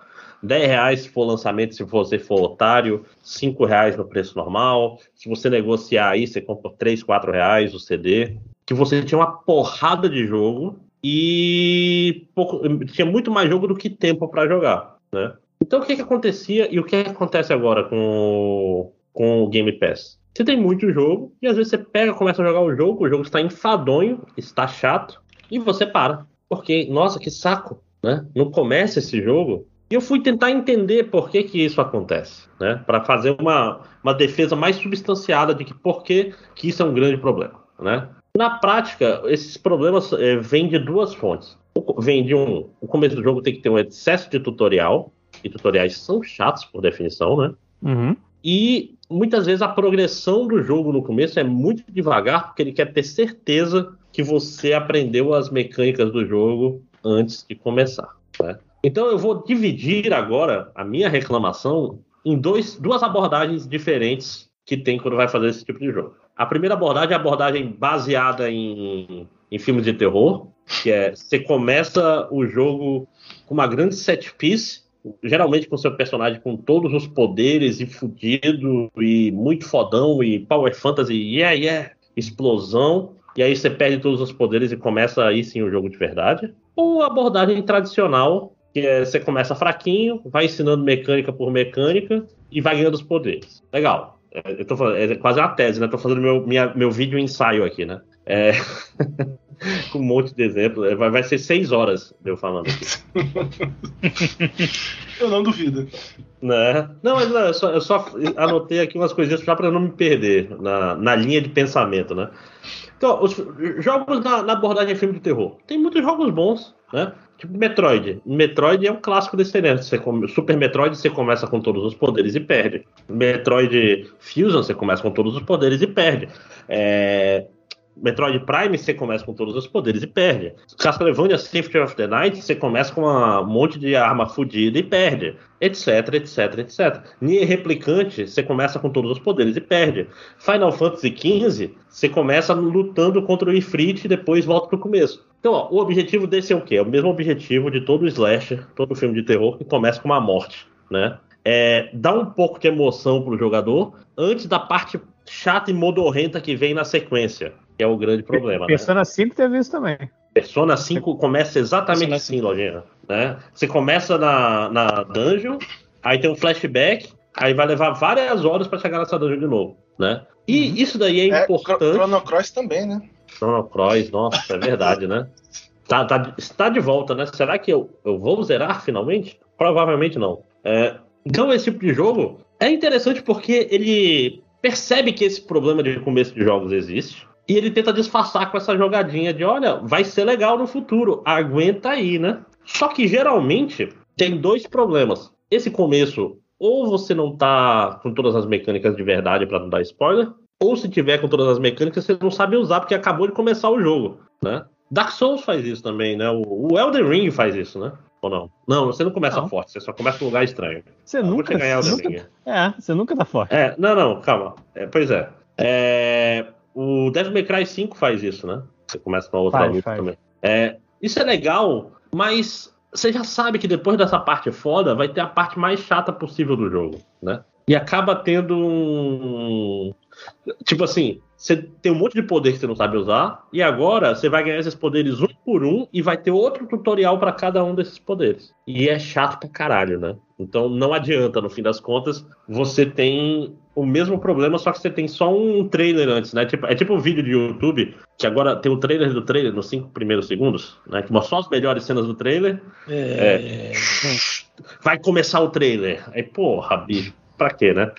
10 reais se for lançamento, se você for otário, 5 reais no preço normal. Se você negociar aí, você compra 3, 4 reais o CD. Que você tinha uma porrada de jogo e pouco- tinha muito mais jogo do que tempo para jogar, né? Então o que, que acontecia e o que acontece agora com, com o Game Pass? Você tem muito jogo e às vezes você pega, começa a jogar o jogo, o jogo está enfadonho, está chato e você para. Porque, nossa, que saco, né? Não começa esse jogo. E eu fui tentar entender por que, que isso acontece, né? Para fazer uma, uma defesa mais substanciada de que por que, que isso é um grande problema, né? Na prática, esses problemas eh, vêm de duas fontes. Vem de um, o começo do jogo tem que ter um excesso de tutorial, e tutoriais são chatos por definição, né? Uhum. E muitas vezes a progressão do jogo no começo é muito devagar, porque ele quer ter certeza que você aprendeu as mecânicas do jogo antes de começar. né? Então eu vou dividir agora a minha reclamação em dois, duas abordagens diferentes que tem quando vai fazer esse tipo de jogo. A primeira abordagem é a abordagem baseada em, em filmes de terror, que é você começa o jogo com uma grande set piece, geralmente com seu personagem com todos os poderes e fudido e muito fodão e power fantasy, yeah, yeah, explosão. E aí você perde todos os poderes e começa aí sim o jogo de verdade. Ou abordagem tradicional, que é você começa fraquinho, vai ensinando mecânica por mecânica e vai ganhando os poderes. Legal. É, Eu tô falando, é quase uma tese, né? Tô fazendo meu, minha, meu vídeo ensaio aqui, né? É... *laughs* *laughs* com um monte de exemplos. Vai, vai ser seis horas eu falando aqui. *laughs* eu não duvido. Né? Não, mas não, eu, só, eu, só, anotei aqui umas coisinhas só para não me perder na, na linha de pensamento, né? Então, os jogos na, na abordagem filme de terror. Tem muitos jogos bons, né? Tipo Metroid. Metroid é um clássico desse né? Você come... Super Metroid você começa com todos os poderes e perde. Metroid Fusion você começa com todos os poderes e perde. É... Metroid Prime você começa com todos os poderes e perde. Castlevania Symphony of the Night você começa com um monte de arma fodida e perde. Etc, etc, etc. Nier Replicante você começa com todos os poderes e perde. Final Fantasy XV você começa lutando contra o Ifrit e depois volta pro começo. Então, ó, o objetivo desse é o quê? É o mesmo objetivo de todo slasher, todo filme de terror que começa com uma morte, né? É, dá um pouco de emoção pro jogador antes da parte chata e modorrenta que vem na sequência que é o grande problema. Né? Persona né? 5 teve isso também. Persona 5 começa exatamente Persona assim, Lojinha. Né? Você começa na, na dungeon, aí tem um flashback, aí vai levar várias horas para chegar nessa dungeon de novo. Né? E uhum. isso daí é, é importante. Chrono Cross também, né? Chrono Cross, nossa, é verdade, né? *laughs* Tá, tá, está de volta, né? Será que eu, eu vou zerar finalmente? Provavelmente não. É, então, esse tipo de jogo é interessante porque ele percebe que esse problema de começo de jogos existe. E ele tenta disfarçar com essa jogadinha de: olha, vai ser legal no futuro, aguenta aí, né? Só que geralmente tem dois problemas. Esse começo, ou você não tá com todas as mecânicas de verdade para não dar spoiler, ou se tiver com todas as mecânicas, você não sabe usar porque acabou de começar o jogo, né? Dark Souls faz isso também, né? O Elden Ring faz isso, né? Ou não? Não, você não começa não. forte, você só começa num lugar estranho. Você ah, nunca, você nunca... É, você nunca tá forte. É, não, não, calma. É, pois é. É, o Devil May Cry 5 faz isso, né? Você começa com a outra faz, luta faz. também. É, isso é legal, mas você já sabe que depois dessa parte foda vai ter a parte mais chata possível do jogo, né? E acaba tendo um. Tipo assim, você tem um monte de poder que você não sabe usar, e agora você vai ganhar esses poderes um por um e vai ter outro tutorial para cada um desses poderes. E é chato pra caralho, né? Então não adianta, no fim das contas, você tem o mesmo problema, só que você tem só um trailer antes, né? Tipo, é tipo um vídeo de YouTube, que agora tem o trailer do trailer nos cinco primeiros segundos, né? Que mostra só as melhores cenas do trailer. É... É... Vai começar o trailer. Aí, porra, bicho, pra quê, né?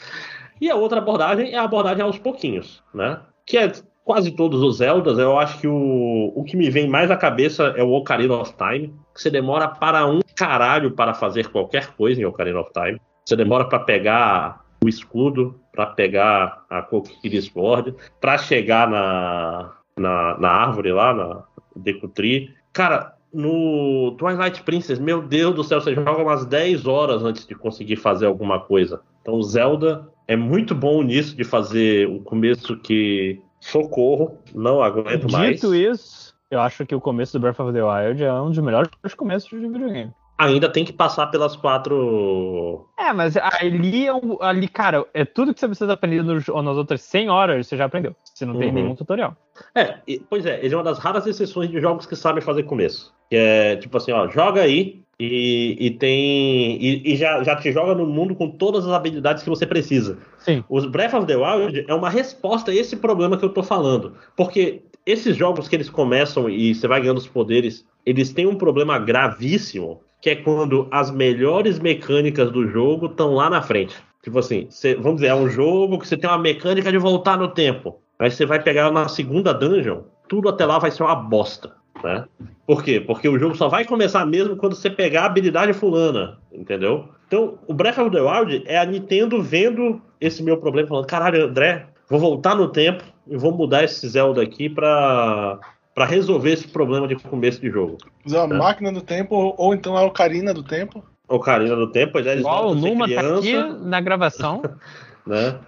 E a outra abordagem é a abordagem aos pouquinhos, né? Que é quase todos os Zeldas. Eu acho que o, o que me vem mais à cabeça é o Ocarina of Time, que você demora para um caralho para fazer qualquer coisa em Ocarina of Time. Você demora para pegar o escudo, para pegar a Kokiri Sword, para chegar na, na, na, árvore lá, na Decutri. Cara, no Twilight Princess, meu Deus do céu, você joga umas 10 horas antes de conseguir fazer alguma coisa. Então, Zelda é muito bom nisso de fazer o começo que socorro, não aguento Dito mais. Dito isso, eu acho que o começo do Breath of the Wild é um dos melhores começos de videogame ainda tem que passar pelas quatro. É, mas ali, é ali cara, é tudo que você precisa aprender nos, nas outras 100 horas, você já aprendeu. Você não tem uhum. nenhum tutorial. É, e, pois é, ele é uma das raras exceções de jogos que sabem fazer começo. Que é tipo assim, ó, joga aí e, e tem. E, e, já, já te joga no mundo com todas as habilidades que você precisa. Sim. Os Breath of the Wild é uma resposta a esse problema que eu tô falando. Porque esses jogos que eles começam e você vai ganhando os poderes, eles têm um problema gravíssimo que é quando as melhores mecânicas do jogo estão lá na frente. Tipo assim, cê, vamos dizer, é um jogo que você tem uma mecânica de voltar no tempo. Aí você vai pegar na segunda dungeon, tudo até lá vai ser uma bosta. Né? Por quê? Porque o jogo só vai começar mesmo quando você pegar a habilidade fulana, entendeu? Então, o Breath of the Wild é a Nintendo vendo esse meu problema, falando: caralho, André, vou voltar no tempo e vou mudar esse Zelda aqui pra, para resolver esse problema de começo de jogo. Usar a né? máquina do tempo ou então a Ocarina do tempo. Ocarina do tempo, já eles Igual o Numa tá aqui na gravação. *laughs* né?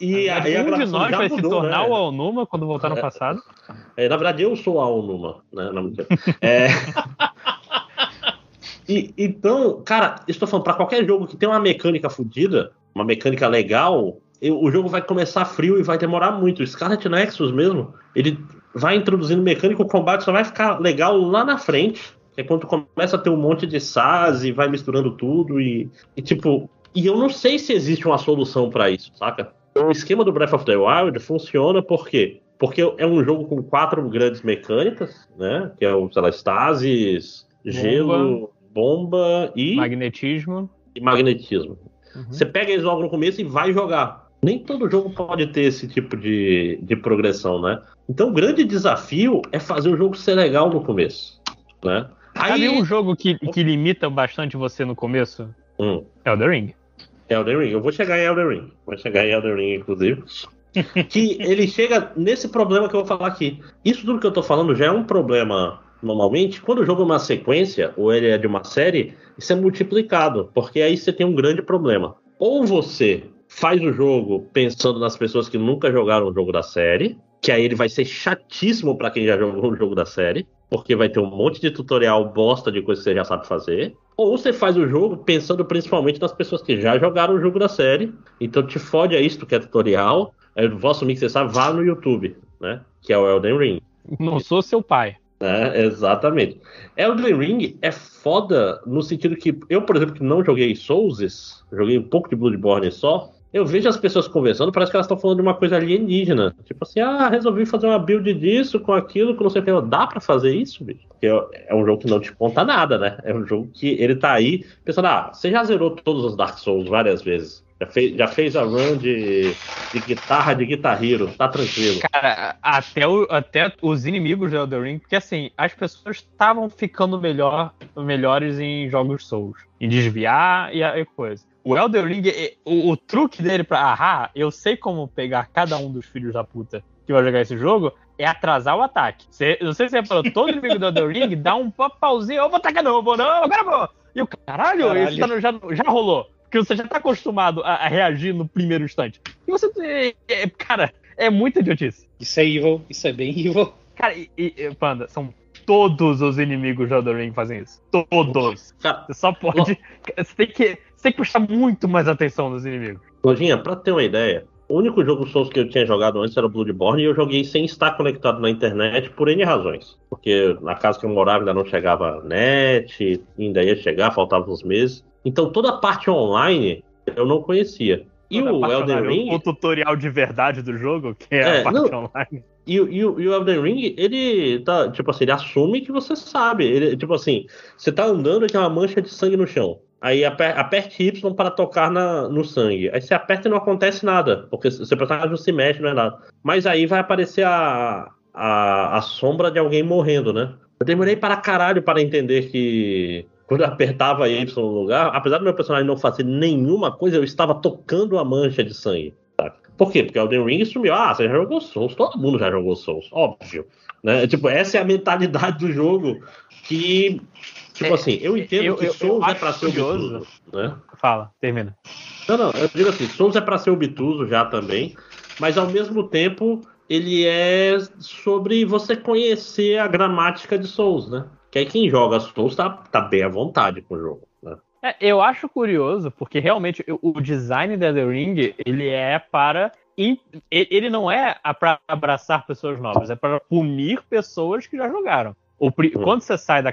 E, a, e a um de nós vai mudou, se tornar né? o Alnuma quando voltar no é. passado? É, na verdade, eu sou o Alnuma. Né? *laughs* É... e, então, cara, estou falando, para qualquer jogo que tem uma mecânica fodida, uma mecânica legal, o jogo vai começar frio e vai demorar muito. O Scarlet Nexus mesmo, ele vai introduzindo mecânico, o combate só vai ficar legal lá na frente. É quando começa a ter um monte de SAS e vai misturando tudo e, e tipo. E eu não sei se existe uma solução para isso, saca? O esquema do Breath of the Wild funciona porque porque é um jogo com quatro grandes mecânicas, né? Que é o, sei lá, stasis, gelo, bomba e Magnetismo. e magnetismo. Uhum. Você pega eles logo no começo e vai jogar. Nem todo jogo pode ter esse tipo de, de progressão, né? Então o grande desafio é fazer o jogo ser legal no começo, né? Sabe um jogo que, que limita bastante você no começo? Hum, Elden Ring. Elden Ring. Eu vou chegar em Elden Ring. Vou chegar em Elden Ring, inclusive. *laughs* que ele chega nesse problema que eu vou falar aqui. Isso tudo que eu tô falando já é um problema normalmente. Quando o jogo é uma sequência, ou ele é de uma série, isso é multiplicado. Porque aí você tem um grande problema. Ou você faz o jogo pensando nas pessoas que nunca jogaram o jogo da série, que aí ele vai ser chatíssimo pra quem já jogou o jogo da série, porque vai ter um monte de tutorial bosta de coisa que você já sabe fazer. Ou você faz o jogo pensando principalmente nas pessoas que já jogaram o jogo da série, então te fode a isso que é tutorial. Eu vou assumir que você sabe, vá no YouTube, né? Que é o Elden Ring. Não sou seu pai. É, exatamente. Elden Ring é foda no sentido que eu, por exemplo, que não joguei Souls, joguei um pouco de Bloodborne só, eu vejo as pessoas conversando, parece que elas estão falando de uma coisa alienígena. Tipo assim, ah, resolvi fazer uma build disso, com aquilo, com não sei o que. Dá pra fazer isso, bicho? Porque é um jogo que não te conta nada, né? É um jogo que ele tá aí pensando, ah, você já zerou todos os Dark Souls várias vezes. Já fez, já fez a run de, de guitarra de Guitar Hero, tá tranquilo. Cara, até, o- até os inimigos do Elden Ring, porque assim, as pessoas estavam ficando melhor, melhores em jogos Souls. Em desviar e, e coisa. O Elden Ring, o, o truque dele pra. Ah, eu sei como pegar cada um dos filhos da puta que vai jogar esse jogo. É atrasar o ataque. Você, não sei se você falou, todo inimigo do Elden Ring dá um pauzinho, eu vou atacar não, eu vou não, agora vou. E o caralho, Caralho. isso tá no- já, já rolou. Porque você já tá acostumado a, a reagir no primeiro instante. E você. é- é- cara, é muita idiotice. Isso é evil, isso é bem evil. Cara, e- e, Panda, são todos os inimigos do Elden Ring fazem isso. Todos. Cara, Você só pode. *laughs* Você tem que, você tem que prestar muito mais atenção nos inimigos. Lojinha, pra ter uma ideia, o único jogo Souls que eu tinha jogado antes era o Bloodborne e eu joguei sem estar conectado na internet por N razões. Porque na casa que eu morava ainda não chegava net, ainda ia chegar, faltavam uns meses. Então toda a parte online eu não conhecia. E Toda o Elden Ring. O tutorial de verdade do jogo, que é, É, a parte não. online. E, e, e o Elden Ring, ele tá, tipo assim, ele assume que você sabe. Ele, tipo assim, você tá andando e tem uma mancha de sangue no chão. Aí aper- aperte Y para tocar na, no sangue. Aí você aperta e não acontece nada, porque seu personagem não se mexe, não é nada. Mas aí vai aparecer a, a, a sombra de alguém morrendo, né? Eu demorei para caralho para entender que quando eu apertava Y no lugar, apesar do meu personagem não fazer nenhuma coisa, eu estava tocando a mancha de sangue. Por quê? Porque Elden Ring sumiu. Ah, você já jogou Souls, todo mundo já jogou Souls, óbvio. Né? Tipo, essa é a mentalidade do jogo que. Tipo É, assim, eu entendo eu- que eu- Souls eu é pra ser obtuso, né? Fala, termina. Não, não, eu digo assim, Souls é pra ser obtuso já também, mas ao mesmo tempo ele é sobre você conhecer a gramática de Souls, né? Que aí quem joga Souls tá, tá bem à vontade com o jogo? É, eu acho curioso, porque realmente o design da The Ring, ele é para. Ele não é para abraçar pessoas novas, é para punir pessoas que já jogaram. Hum. Quando você sai da,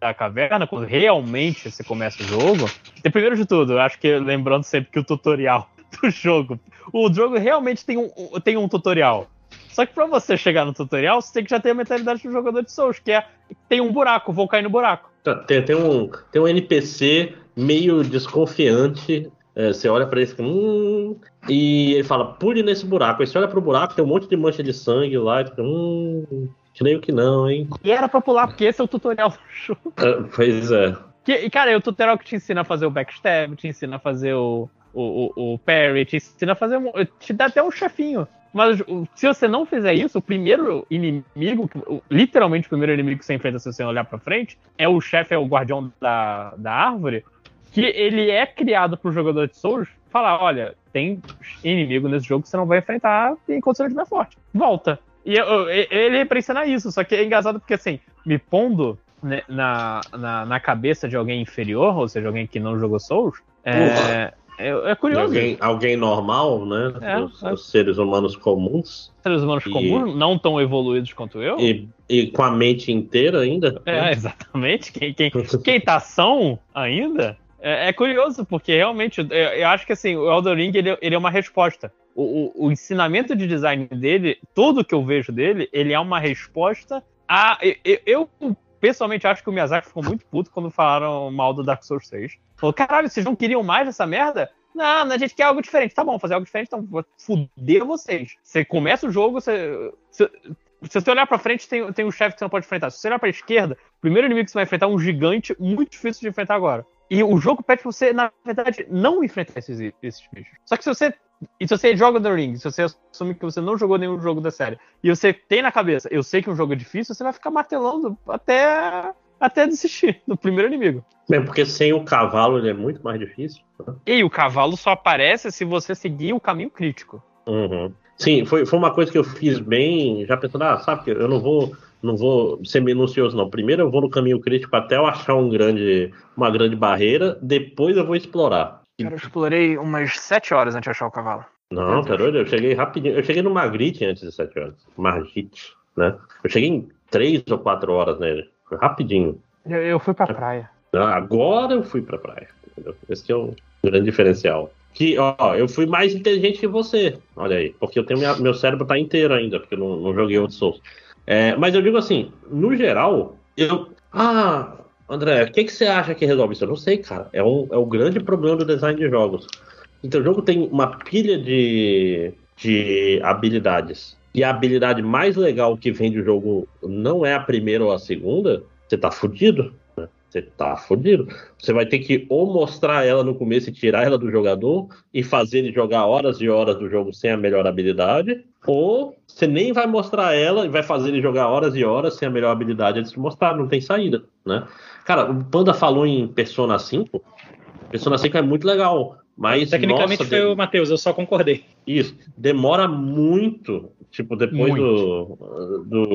da caverna, quando realmente você começa o jogo, primeiro de tudo, eu acho que lembrando sempre que o tutorial *laughs* do jogo, o jogo realmente tem um, tem um tutorial. Só que pra você chegar no tutorial, você tem que já ter a mentalidade do jogador de Souls, que é tem um buraco, vou cair no buraco. Tá, Tem, tem, um, tem um NPC meio desconfiante. é, você olha pra ele e. Hum, e ele fala, pule nesse buraco. Aí você olha pro buraco, tem um monte de mancha de sangue lá e fica. Hum, creio que não, hein? E era pra pular, porque esse é o tutorial do jogo. É, pois é. Que, e, cara, é o tutorial que te ensina a fazer o backstab, te ensina a fazer o, o, o, o parry, te ensina a fazer. Te dá até um chefinho. Mas se você não fizer isso, o primeiro inimigo, literalmente o primeiro inimigo que você enfrenta se você olhar pra frente, é o chefe, é o guardião da, da árvore, que ele é criado pro jogador de Souls falar: olha, tem inimigo nesse jogo que você não vai enfrentar enquanto você não estiver forte. Volta. E eu- ele é pra ensinar isso, só que é engraçado porque assim, me pondo né, na, na, na cabeça de alguém inferior, ou seja, alguém que não jogou Souls, é, é, é curioso. Alguém, alguém normal, né? É, os, é. os seres humanos comuns. Seres humanos E- comuns, não tão evoluídos quanto eu. E, e com a mente inteira ainda. É, né? exatamente. Quem, quem, *laughs* quem tá são ainda. É, é curioso, porque realmente eu, eu acho que assim, o Elden Ring ele, ele é uma resposta. o, o, o ensinamento de design dele, tudo que eu vejo dele, ele é uma resposta a. Eu, eu pessoalmente acho que o Miyazaki ficou muito puto quando falaram mal do Dark Souls 3. Falou, caralho, vocês não queriam mais dessa merda? Não, a gente quer algo diferente. Tá bom, fazer algo diferente, então vou fuder vocês. Você começa o jogo, você. você se você olhar pra frente, tem, tem um chefe que você não pode enfrentar. Se você olhar pra esquerda, o primeiro inimigo que você vai enfrentar é um gigante muito difícil de enfrentar agora. E o jogo pede pra você, na verdade, não enfrentar esses, esses bichos. Só que se você. E se você joga The Ring, se você assume que você não jogou nenhum jogo da série, e você tem na cabeça, eu sei que um jogo é difícil, você vai ficar martelando até até desistir do primeiro inimigo. É porque sem o cavalo ele é muito mais difícil. Né? E o cavalo só aparece se você seguir o caminho crítico. Uhum. Sim, foi, foi uma coisa que eu fiz bem, já pensando, ah, sabe que eu não vou não vou ser minucioso não. Primeiro eu vou no caminho crítico até eu achar um grande, uma grande barreira, depois eu vou explorar. Cara, eu explorei umas sete horas antes de achar o cavalo. Não, tá doido? Eu cheguei rapidinho. Eu cheguei no Magritte antes de sete horas. Margite, né? Eu cheguei em três ou quatro horas nele. Foi rapidinho. Eu, eu fui pra praia. Agora eu fui pra praia. Entendeu? Esse é o grande diferencial. Que, ó, eu fui mais inteligente que você. Olha aí. Porque eu tenho minha, meu cérebro tá inteiro ainda, porque eu não, não joguei outros Souls. É, mas eu digo assim, no geral, eu. Ah, André, o que, que você acha que resolve isso? Eu não sei, cara. É, um, é o grande problema do design de jogos. Então, o jogo tem uma pilha de, de habilidades. E a habilidade mais legal que vem do jogo não é a primeira ou a segunda, você tá fudido. Você tá fudido. Você vai ter que ou mostrar ela no começo e tirar ela do jogador e fazer ele jogar horas e horas do jogo sem a melhor habilidade, ou você nem vai mostrar ela e vai fazer ele jogar horas e horas sem a melhor habilidade antes de mostrar, não tem saída, né? Cara, o Panda falou em Persona 5. Persona 5 é muito legal, mas tecnicamente nossa, foi o Matheus, eu só concordei. Isso, demora muito Tipo, depois Muito. do. do,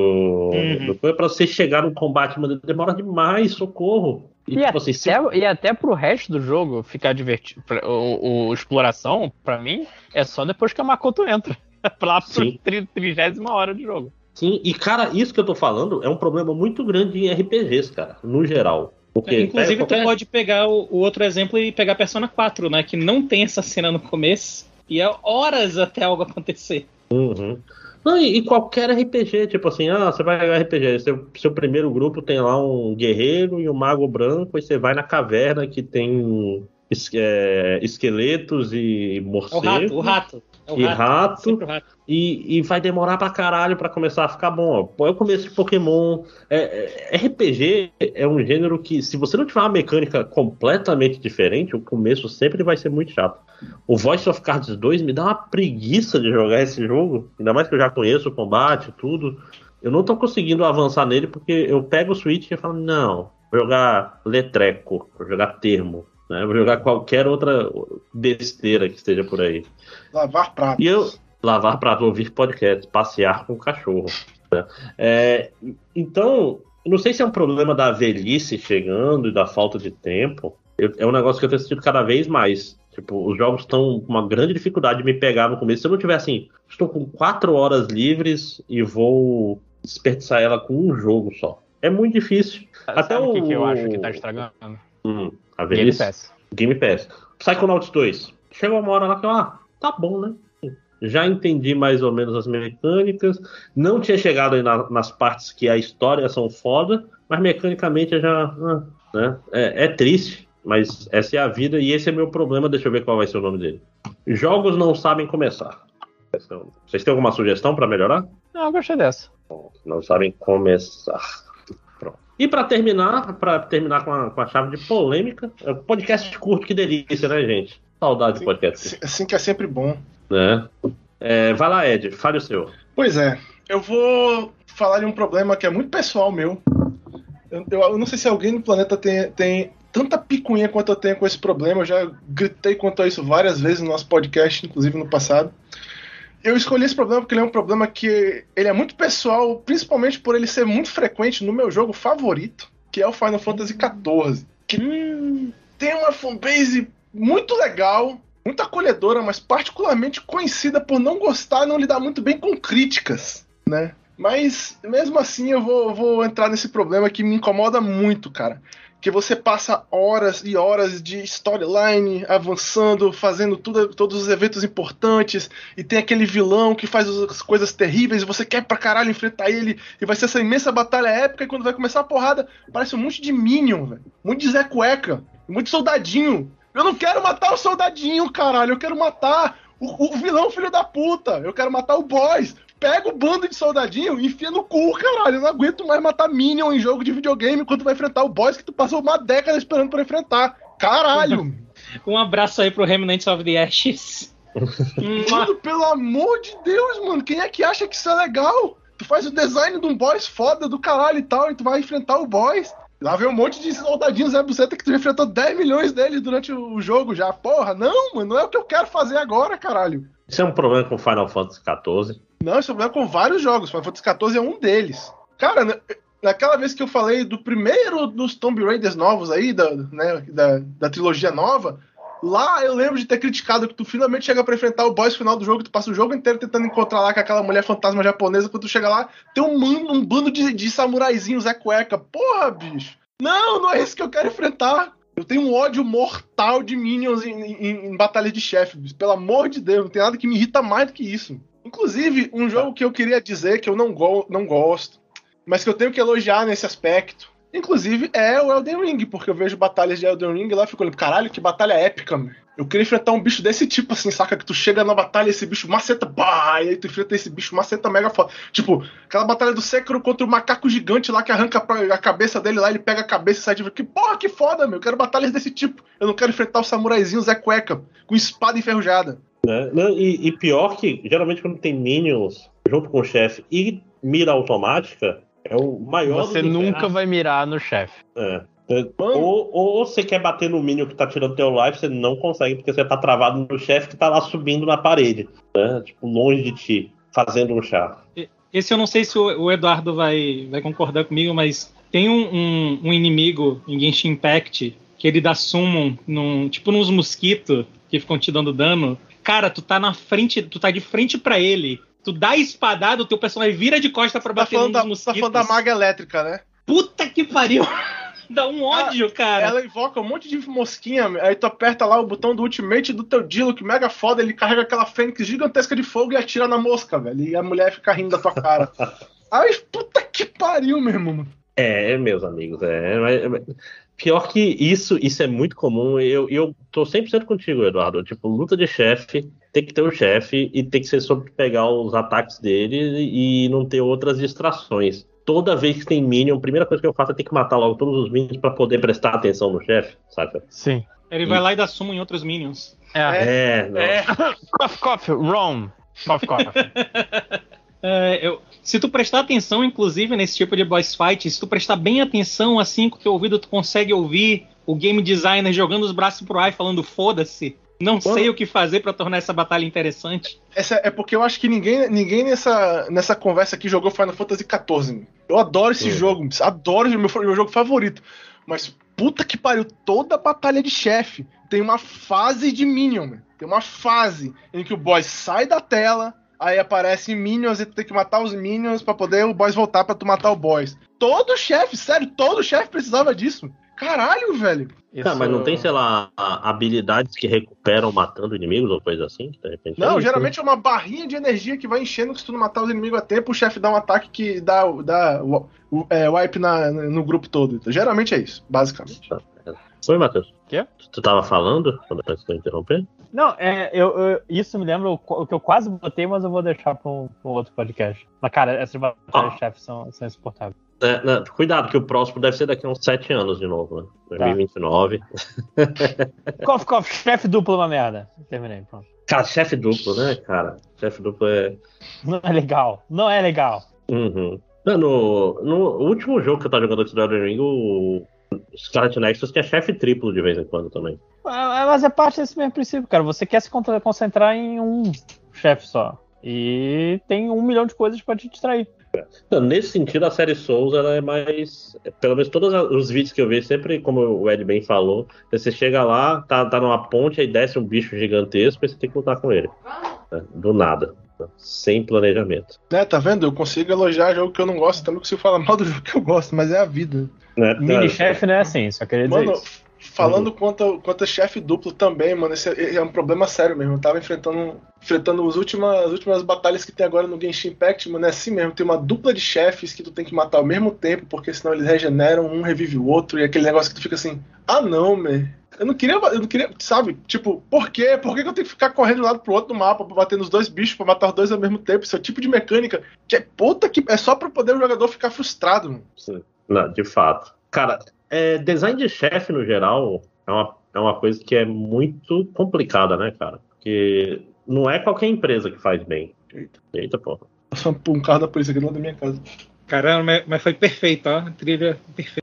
uhum. do para você chegar no combate, mano, demora demais, socorro. E, e, tipo, assim, até, se... e até pro resto do jogo ficar divertido. O, o, exploração, pra mim, é só depois que a Makoto entra. *laughs* lá pro trigésima hora de jogo. Sim, e cara, isso que eu tô falando é um problema muito grande em RPGs, cara, no geral. Porque Inclusive, qualquer... tu pode pegar o, o, outro exemplo e pegar Persona 4, né? Que não tem essa cena no começo e é horas até algo *laughs* acontecer. Uhum. Não, e, e, qualquer RPG, tipo assim, ah, você vai jogar RPG, seu, seu primeiro grupo tem lá um guerreiro e um mago branco, e você vai na caverna que tem es, é, esqueletos e morcegos. É o rato, o rato. É e rato, rato, E, e vai demorar pra caralho pra começar a ficar bom. Ó. É o começo de Pokémon. É, é, RPG é um gênero que, se você não tiver uma mecânica completamente diferente, o começo sempre vai ser muito chato. O Voice of Cards 2 me dá uma preguiça de jogar esse jogo. Ainda mais que eu já conheço o combate e tudo. Eu não tô conseguindo avançar nele porque eu pego o Switch e falo, não, vou jogar letreco, vou jogar termo. Né? Vou jogar qualquer outra besteira que esteja por aí. Lavar pratos. E eu lavar pratos, ouvir podcast, passear com o cachorro. É, então, não sei se é um problema da velhice chegando e da falta de tempo. Eu, é um negócio que eu tenho sentido cada vez mais. Tipo, os jogos estão com uma grande dificuldade de me pegar no começo. Se eu não tiver assim, estou com quatro horas livres e vou desperdiçar ela com um jogo só. É muito difícil. Sabe Até o que, que eu acho que tá estragando? Hum, a Game Pass. Game Pass. Psychonauts 2. Chegou uma hora lá que eu, ah, tá bom, né? Já entendi mais ou menos as mecânicas. Não tinha chegado aí na, nas partes que a história são foda, mas mecanicamente já. Ah, né? É, é, triste, mas essa é a vida e esse é meu problema. Deixa eu ver qual vai ser o nome dele. Jogos não sabem começar. Vocês têm alguma sugestão para melhorar? Não, eu gostei dessa. Não sabem começar. E para terminar, para terminar com a, com a chave de polêmica, é podcast curto, que delícia, né, gente? Saudade de podcast. Assim que é sempre bom. Né? É, vai lá, Ed, fale o seu. Pois é, eu vou falar de um problema que é muito pessoal meu. Eu, eu, eu não sei se alguém no planeta tem, tem tanta picuinha quanto eu tenho com esse problema. Eu já gritei quanto a isso várias vezes no nosso podcast, inclusive no passado eu escolhi esse problema porque ele é um problema que ele é muito pessoal, principalmente por ele ser muito frequente no meu jogo favorito, que é o Final Fantasy XIV. Que hum, tem uma fanbase muito legal, muito acolhedora, mas particularmente conhecida por não gostar não lidar muito bem com críticas. Né? Mas mesmo assim eu vou, vou entrar nesse problema que me incomoda muito, cara. Que você passa horas e horas de storyline avançando, fazendo tudo, todos os eventos importantes, e tem aquele vilão que faz as coisas terríveis, e você quer pra caralho enfrentar ele, e vai ser essa imensa batalha épica, e quando vai começar a porrada, parece um monte de Minion, velho. Monte de Zé Cueca, de soldadinho. Eu não quero matar o soldadinho, caralho, eu quero matar o, o vilão filho da puta, eu quero matar o boss pega o bando de soldadinho e enfia no cu, caralho. Eu não aguento mais matar Minion em jogo de videogame quando vai enfrentar o boss que tu passou uma década esperando pra enfrentar. Caralho! *laughs* um abraço aí pro Remnants of the Ashes. *laughs* mano, pelo amor de Deus, mano. Quem é que acha que isso é legal? Tu faz o design de um boss foda do caralho e tal, e tu vai enfrentar o boss. Lá vem um monte de soldadinhos Zé Buceta que tu já enfrentou 10 milhões deles durante o jogo já. Porra, não, mano, não é o que eu quero fazer agora, caralho. Isso é um problema com Final Fantasy XIV. Não, isso é um problema com vários jogos. Final Fantasy XIV é um deles. Cara, naquela vez que eu falei do primeiro dos Tomb Raiders novos aí, da, né, da, da trilogia nova, lá eu lembro de ter criticado que tu finalmente chega para enfrentar o boss final do jogo, tu passa o jogo inteiro tentando encontrar lá com aquela mulher fantasma japonesa, quando tu chega lá, tem um, um bando de, de samuraizinhos é cueca. Porra, bicho! Não, não é isso que eu quero enfrentar. Eu tenho um ódio mortal de minions em, em, em batalha de chefe. Pelo amor de Deus, não tem nada que me irrita mais do que isso. Inclusive, um jogo que eu queria dizer que eu não, go não gosto, mas que eu tenho que elogiar nesse aspecto, inclusive, é o Elden Ring, porque eu vejo batalhas de Elden Ring lá e fico olhando, caralho, que batalha épica, meu. Eu queria enfrentar um bicho desse tipo, assim, saca? Que tu chega na batalha e esse bicho maceta, pá, e aí tu enfrenta esse bicho maceta mega foda. Tipo, aquela batalha do Sekiro contra o macaco gigante lá que arranca a cabeça dele lá, ele pega a cabeça e sai de. Que porra, que foda, meu. Eu quero batalhas desse tipo. Eu não quero enfrentar o samuraizinho Zé Cueca com espada enferrujada. Né? E, e, pior que, geralmente, quando tem minions junto com o chefe e mira automática, é o maior. Você nunca vai mirar no chefe. É. Ou, ou você quer bater no minion que tá tirando teu life, você não consegue, porque você tá travado no chefe que tá lá subindo na parede, né? Tipo, longe de ti, fazendo um chá. Esse eu não sei se o Eduardo vai, vai concordar comigo, mas tem um, um, um inimigo em Genshin Impact que ele dá summon num, tipo nos mosquitos que ficam te dando dano. Cara, tu tá na frente, tu tá de frente para ele. Tu dá espadada, o teu personagem vira de costa para bater tá nos da, mosquitos. Tá falando da maga elétrica, né? Puta que pariu! *laughs* Dá um ódio, ela, cara. Ela invoca um monte de mosquinha, aí tu aperta lá o botão do ultimate do teu Dilo, que mega foda, ele carrega aquela fênix gigantesca de fogo e atira na mosca, velho. E a mulher fica rindo da tua cara. *laughs* Ai, puta que pariu, meu irmão. É, meus amigos, é. Mas, pior que isso, isso é muito comum. Eu, eu tô 100% contigo, Eduardo. Tipo, luta de chefe, tem que ter o chefe e tem que ser sobre pegar os ataques dele e não ter outras distrações toda vez que tem Minion, a primeira coisa que eu faço é ter que matar logo todos os Minions para poder prestar atenção no chefe, saca? Sim. Ele e... vai lá e dá sumo em outros Minions. É, é. é. *laughs* cough, cough, wrong. Cough, cough. *laughs* É, eu, se tu prestar atenção, inclusive, nesse tipo de boss fight, se tu prestar bem atenção, assim, com o teu ouvido, tu consegue ouvir o game designer jogando os braços pro ar e falando foda-se. Não Quando... sei o que fazer para tornar essa batalha interessante. Essa é porque eu acho que ninguém, ninguém nessa, nessa conversa aqui jogou Final Fantasy XIV. Eu adoro esse uhum. jogo, adoro meu, meu jogo favorito. Mas puta que pariu, toda batalha de chefe tem uma fase de Minion. Tem uma fase em que o boss sai da tela, aí aparecem Minions e tu tem que matar os Minions para poder o boss voltar para tu matar o boss. Todo chefe, sério, todo chefe precisava disso. Caralho, velho. Isso... Tá, mas não tem, sei lá, habilidades que recuperam matando inimigos ou coisa assim? De repente não, é geralmente é uma barrinha de energia que vai enchendo que se tu não matar os inimigos a tempo, o chefe dá um ataque que dá, dá é, wipe na, no grupo todo. Então, geralmente é isso, basicamente. Tá. Oi, Matheus. Quê? Tu tava falando quando eu estou interrompendo? Não, é, eu, eu, isso me lembra o, o, que eu quase botei, mas eu vou deixar para um, um, outro podcast. Mas, cara, essas batalhas ah. chefes são, são insuportáveis. É, não, cuidado, que o próximo deve ser daqui a uns 7 anos de novo, né? 2029. Tá. *laughs* Cof, cof, chefe duplo é uma merda. Terminei, pronto. Cara, chefe duplo, né, cara? Chefe duplo é. Não é legal. Não é legal. Uhum. No, no último jogo que eu tava jogando aqui do Elden Ring, o Scarlet Nexus que é chefe triplo de vez em quando também. É, mas é parte desse mesmo princípio, cara. Você quer se concentrar em um chefe só. E tem um milhão de coisas para te distrair. Nesse sentido, a série Souls ela é mais. Pelo menos todos os vídeos que eu vejo, sempre como o Ed bem falou, você chega lá, tá, tá numa ponte, aí desce um bicho gigantesco e você tem que lutar com ele. Né? Do nada. sem planejamento. Né, tá vendo? Eu consigo elogiar jogo que eu não gosto, também consigo falar *laughs* mal do jogo que eu gosto, mas é a vida. Né? Mini chefe não é assim, só queria dizer Mano, isso. Falando quanto, quanto a chefe duplo também, mano, esse é, é um problema sério mesmo. Eu tava enfrentando, enfrentando as últimas, as últimas batalhas que tem agora no Genshin Impact, mano, é assim mesmo. Tem uma dupla de chefes que tu tem que matar ao mesmo tempo, porque senão eles regeneram, um revive o outro, e aquele negócio que tu fica assim, ah não, man. Eu não queria, eu não queria, sabe? Tipo, por quê? Por que que eu tenho que ficar correndo de um lado pro outro do mapa pra bater nos dois bichos, pra matar os dois ao mesmo tempo? Isso é o tipo de mecânica que é puta que. É só pra poder o jogador ficar frustrado, mano. Sim. Não, de fato. Cara, é, design de chefe no geral é uma, é uma coisa que é muito complicada, né, cara? Porque não é qualquer empresa que faz bem. Eita. Eita, porra. Passou um carro da polícia aqui lado da minha casa. Caramba, mas- foi perfeito, ó. Trilha perfeita.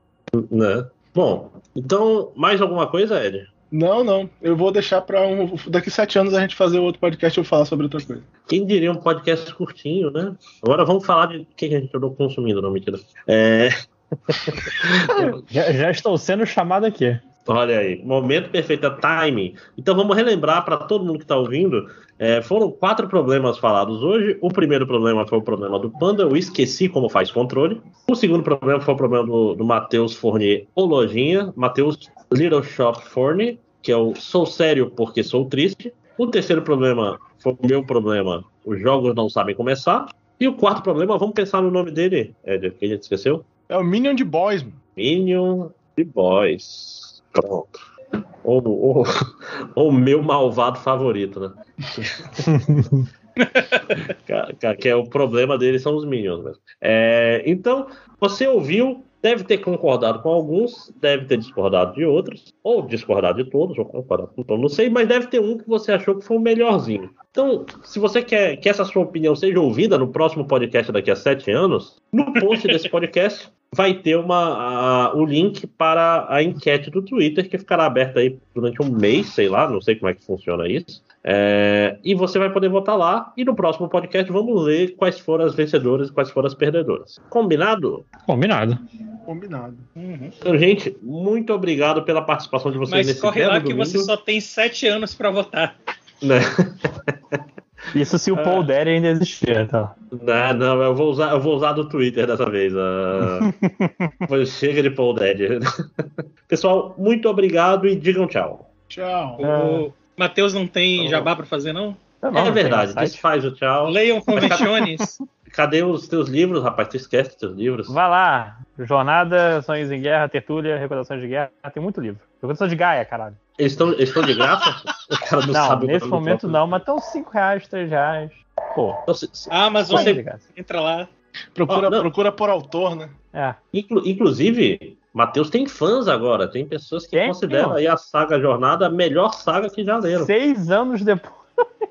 Né? Bom, então, mais alguma coisa, Ed? Não, não. Eu vou deixar pra um. Daqui sete anos a gente fazer outro podcast e eu falar sobre outra coisa. Quem diria um podcast curtinho, né? Agora vamos falar de o que a gente andou consumindo, não, mentira. É, *laughs* Já, já estou sendo chamado aqui. olha aí, momento perfeito, é timing. Então vamos relembrar para todo mundo que está ouvindo. é, foram quatro problemas falados hoje. O primeiro problema foi o problema do Panda, eu esqueci como faz controle. O segundo problema foi o problema do, do Matheus Fournier, o Lojinha, Matheus Little Shop Fournier, que é o Sou Sério Porque Sou Triste. O terceiro problema foi o meu problema, os jogos não sabem começar. E o quarto problema, vamos pensar no nome dele, Ed, que a gente esqueceu? É o Minion de Boys. Minion de Boys. Pronto. Ou ou- ou o meu malvado favorito, né? *laughs* Que é o problema dele são os Minions mesmo. É, então, você ouviu, deve ter concordado com alguns, deve ter discordado de outros, ou discordado de todos, ou concordado com todos, não sei, mas deve ter um que você achou que foi o melhorzinho. Então, se você quer que essa sua opinião seja ouvida no próximo podcast daqui a sete anos, no post desse podcast vai ter uma, a- o link para a enquete do Twitter, que ficará aberta aí durante um mês, sei lá, não sei como é que funciona isso. É, e você vai poder votar lá. E no próximo podcast vamos ler quais foram as vencedoras e quais foram as perdedoras. Combinado? Combinado. Combinado. Então, gente, muito obrigado pela participação de vocês Mas nesse corre lá que domingo, você só tem sete anos pra votar. né? *laughs* Isso se o Paul Daddy ainda existir, tá? Não, não, eu vou usar, eu vou usar do Twitter dessa vez. *laughs* Pois chega de Paul Dead. *laughs* Pessoal, muito obrigado e digam tchau. Tchau. O Matheus não tem jabá pra fazer, não? Tá bom, é verdade, desfaz o tchau. Leiam Convenciones. *laughs* Cadê os teus livros, rapaz? Tu esquece os teus livros. Vai lá. Jornada, Sonhos em Guerra, Tertúlia, Recordações de Guerra. Tem muito livro. Recordação de Gaia, caralho. Eles estão eles de graça? O cara não, Não, sabe o nesse momento próprio- não, mas estão 5 reais, 3 reais. Pô, Então, se- se- Amazon, você de graça. entra lá. Procura, Ah, não. procura por autor, né? É. inclu- inclusive, Matheus tem fãs agora. Tem pessoas que Tem, consideram aí a saga Jornada a melhor saga que já leram. Seis anos depois.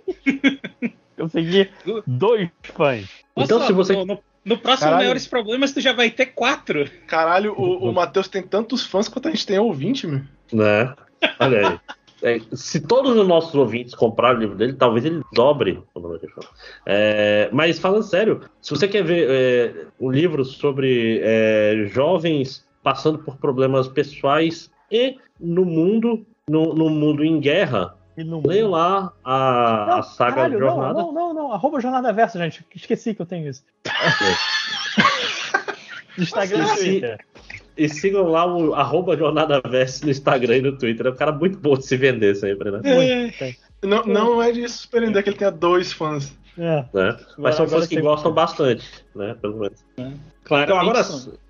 *laughs* Consegui dois fãs. Então, Nossa, se você- no, no- no próximo Caralho. Maiores Problemas, tu já vai ter quatro. Caralho, o, o Matheus tem tantos fãs quanto a gente tem ouvinte, meu. Né? Olha aí. É, se todos os nossos ouvintes comprarem o livro dele, talvez ele dobre o número de fãs. É, mas falando sério, se você quer ver é, um livro sobre é, jovens passando por problemas pessoais e no mundo, no, no mundo em guerra, leia lá a, a saga caralho, Jornada. Não, não, não, não. Arroba Jornada Verso, gente. Esqueci que eu tenho isso. *laughs* Instagram e. Twitter. E sigam lá o arroba Jornada Verso no Instagram e no Twitter. É um cara muito bom de se vender sempre, né? Muito, tem. Não, não é de surpreender que ele tenha dois fãs. É. Né? Mas são fãs que gostam bastante, né? Pelo menos. Claro. Então agora,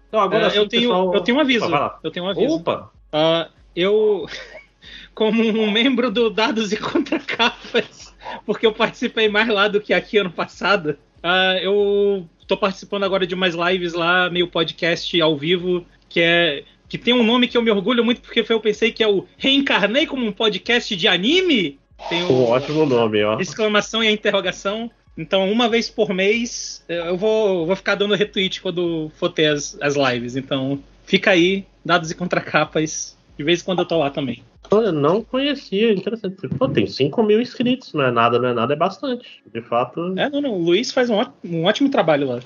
então agora É, eu, tenho, pessoal- eu tenho um aviso. Eu tenho um aviso. Opa! Ah, eu, *laughs* como um membro do Dados e Contracapas, porque eu participei mais lá do que aqui ano passado, ah, eu tô participando agora de mais lives lá, meio podcast ao vivo, que é que tem um nome que eu me orgulho muito porque foi, eu pensei que é o Reencarnei como um podcast de anime. Tem Um o ótimo nome, ó. exclamação e interrogação. Então, uma vez por mês, eu vou, vou ficar dando retweet quando for ter as, as lives. Então, fica aí, dados e contracapas. De vez em quando eu tô lá também. Eu não conhecia, interessante. Pô, tem 5 mil inscritos, não é nada, não é nada, é bastante. De fato. É, não, não. O Luiz faz um, ó- um ótimo trabalho lá.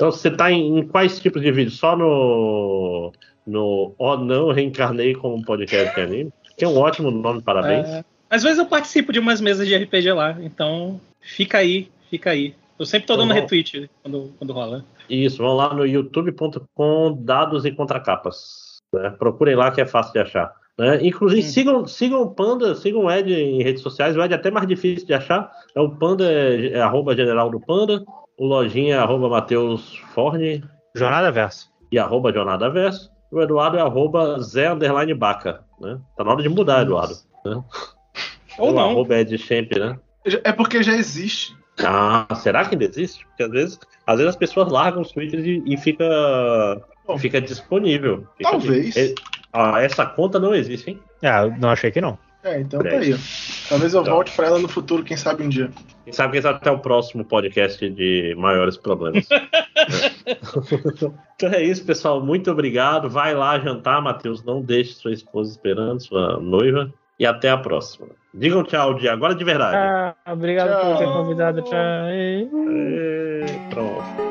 Então você tá em, em quais tipos de vídeos? Só no. No Oh Não Reencarnei como podcast de anime? Que é um ótimo nome, parabéns. É, às vezes eu participo de umas mesas de RPG lá. Então, fica aí. Fica aí. Eu sempre tô Então, dando vamos- retweet quando, quando rola. Isso, vão lá no youtube.com dados e contracapas. Né? Procurem lá que é fácil de achar. né? Inclusive, Sim. sigam, sigam o Panda, sigam o Ed em redes sociais. O Ed é até mais difícil de achar. É o Panda, é, é arroba general do Panda. O Lojinha é arroba Matheus Forne Jornada Verso. e arroba Jornada Verso. O Eduardo é arroba Zé Underline Baca. Né? Tá na hora de mudar, Eduardo. Né? Ou o não. arroba Ed Champ, né? É porque já existe. Ah, será que ainda existe? Porque às vezes, às vezes as pessoas largam os tweets e, e fica, Bom, fica disponível. Fica- Talvez. É- ah, essa conta não existe, hein? Ah, não achei que não. É, então tá aí. Talvez eu Tá. volte pra ela no futuro, quem sabe um dia. Quem sabe, quem sabe até o próximo podcast de maiores problemas. *laughs* então é isso, pessoal. Muito obrigado. Vai lá jantar, Matheus. Não deixe sua esposa esperando, sua noiva. E até a próxima. Digam tchau de agora de verdade. Ah, obrigado por ter Tchau. convidado. Tchau. É, Pronto.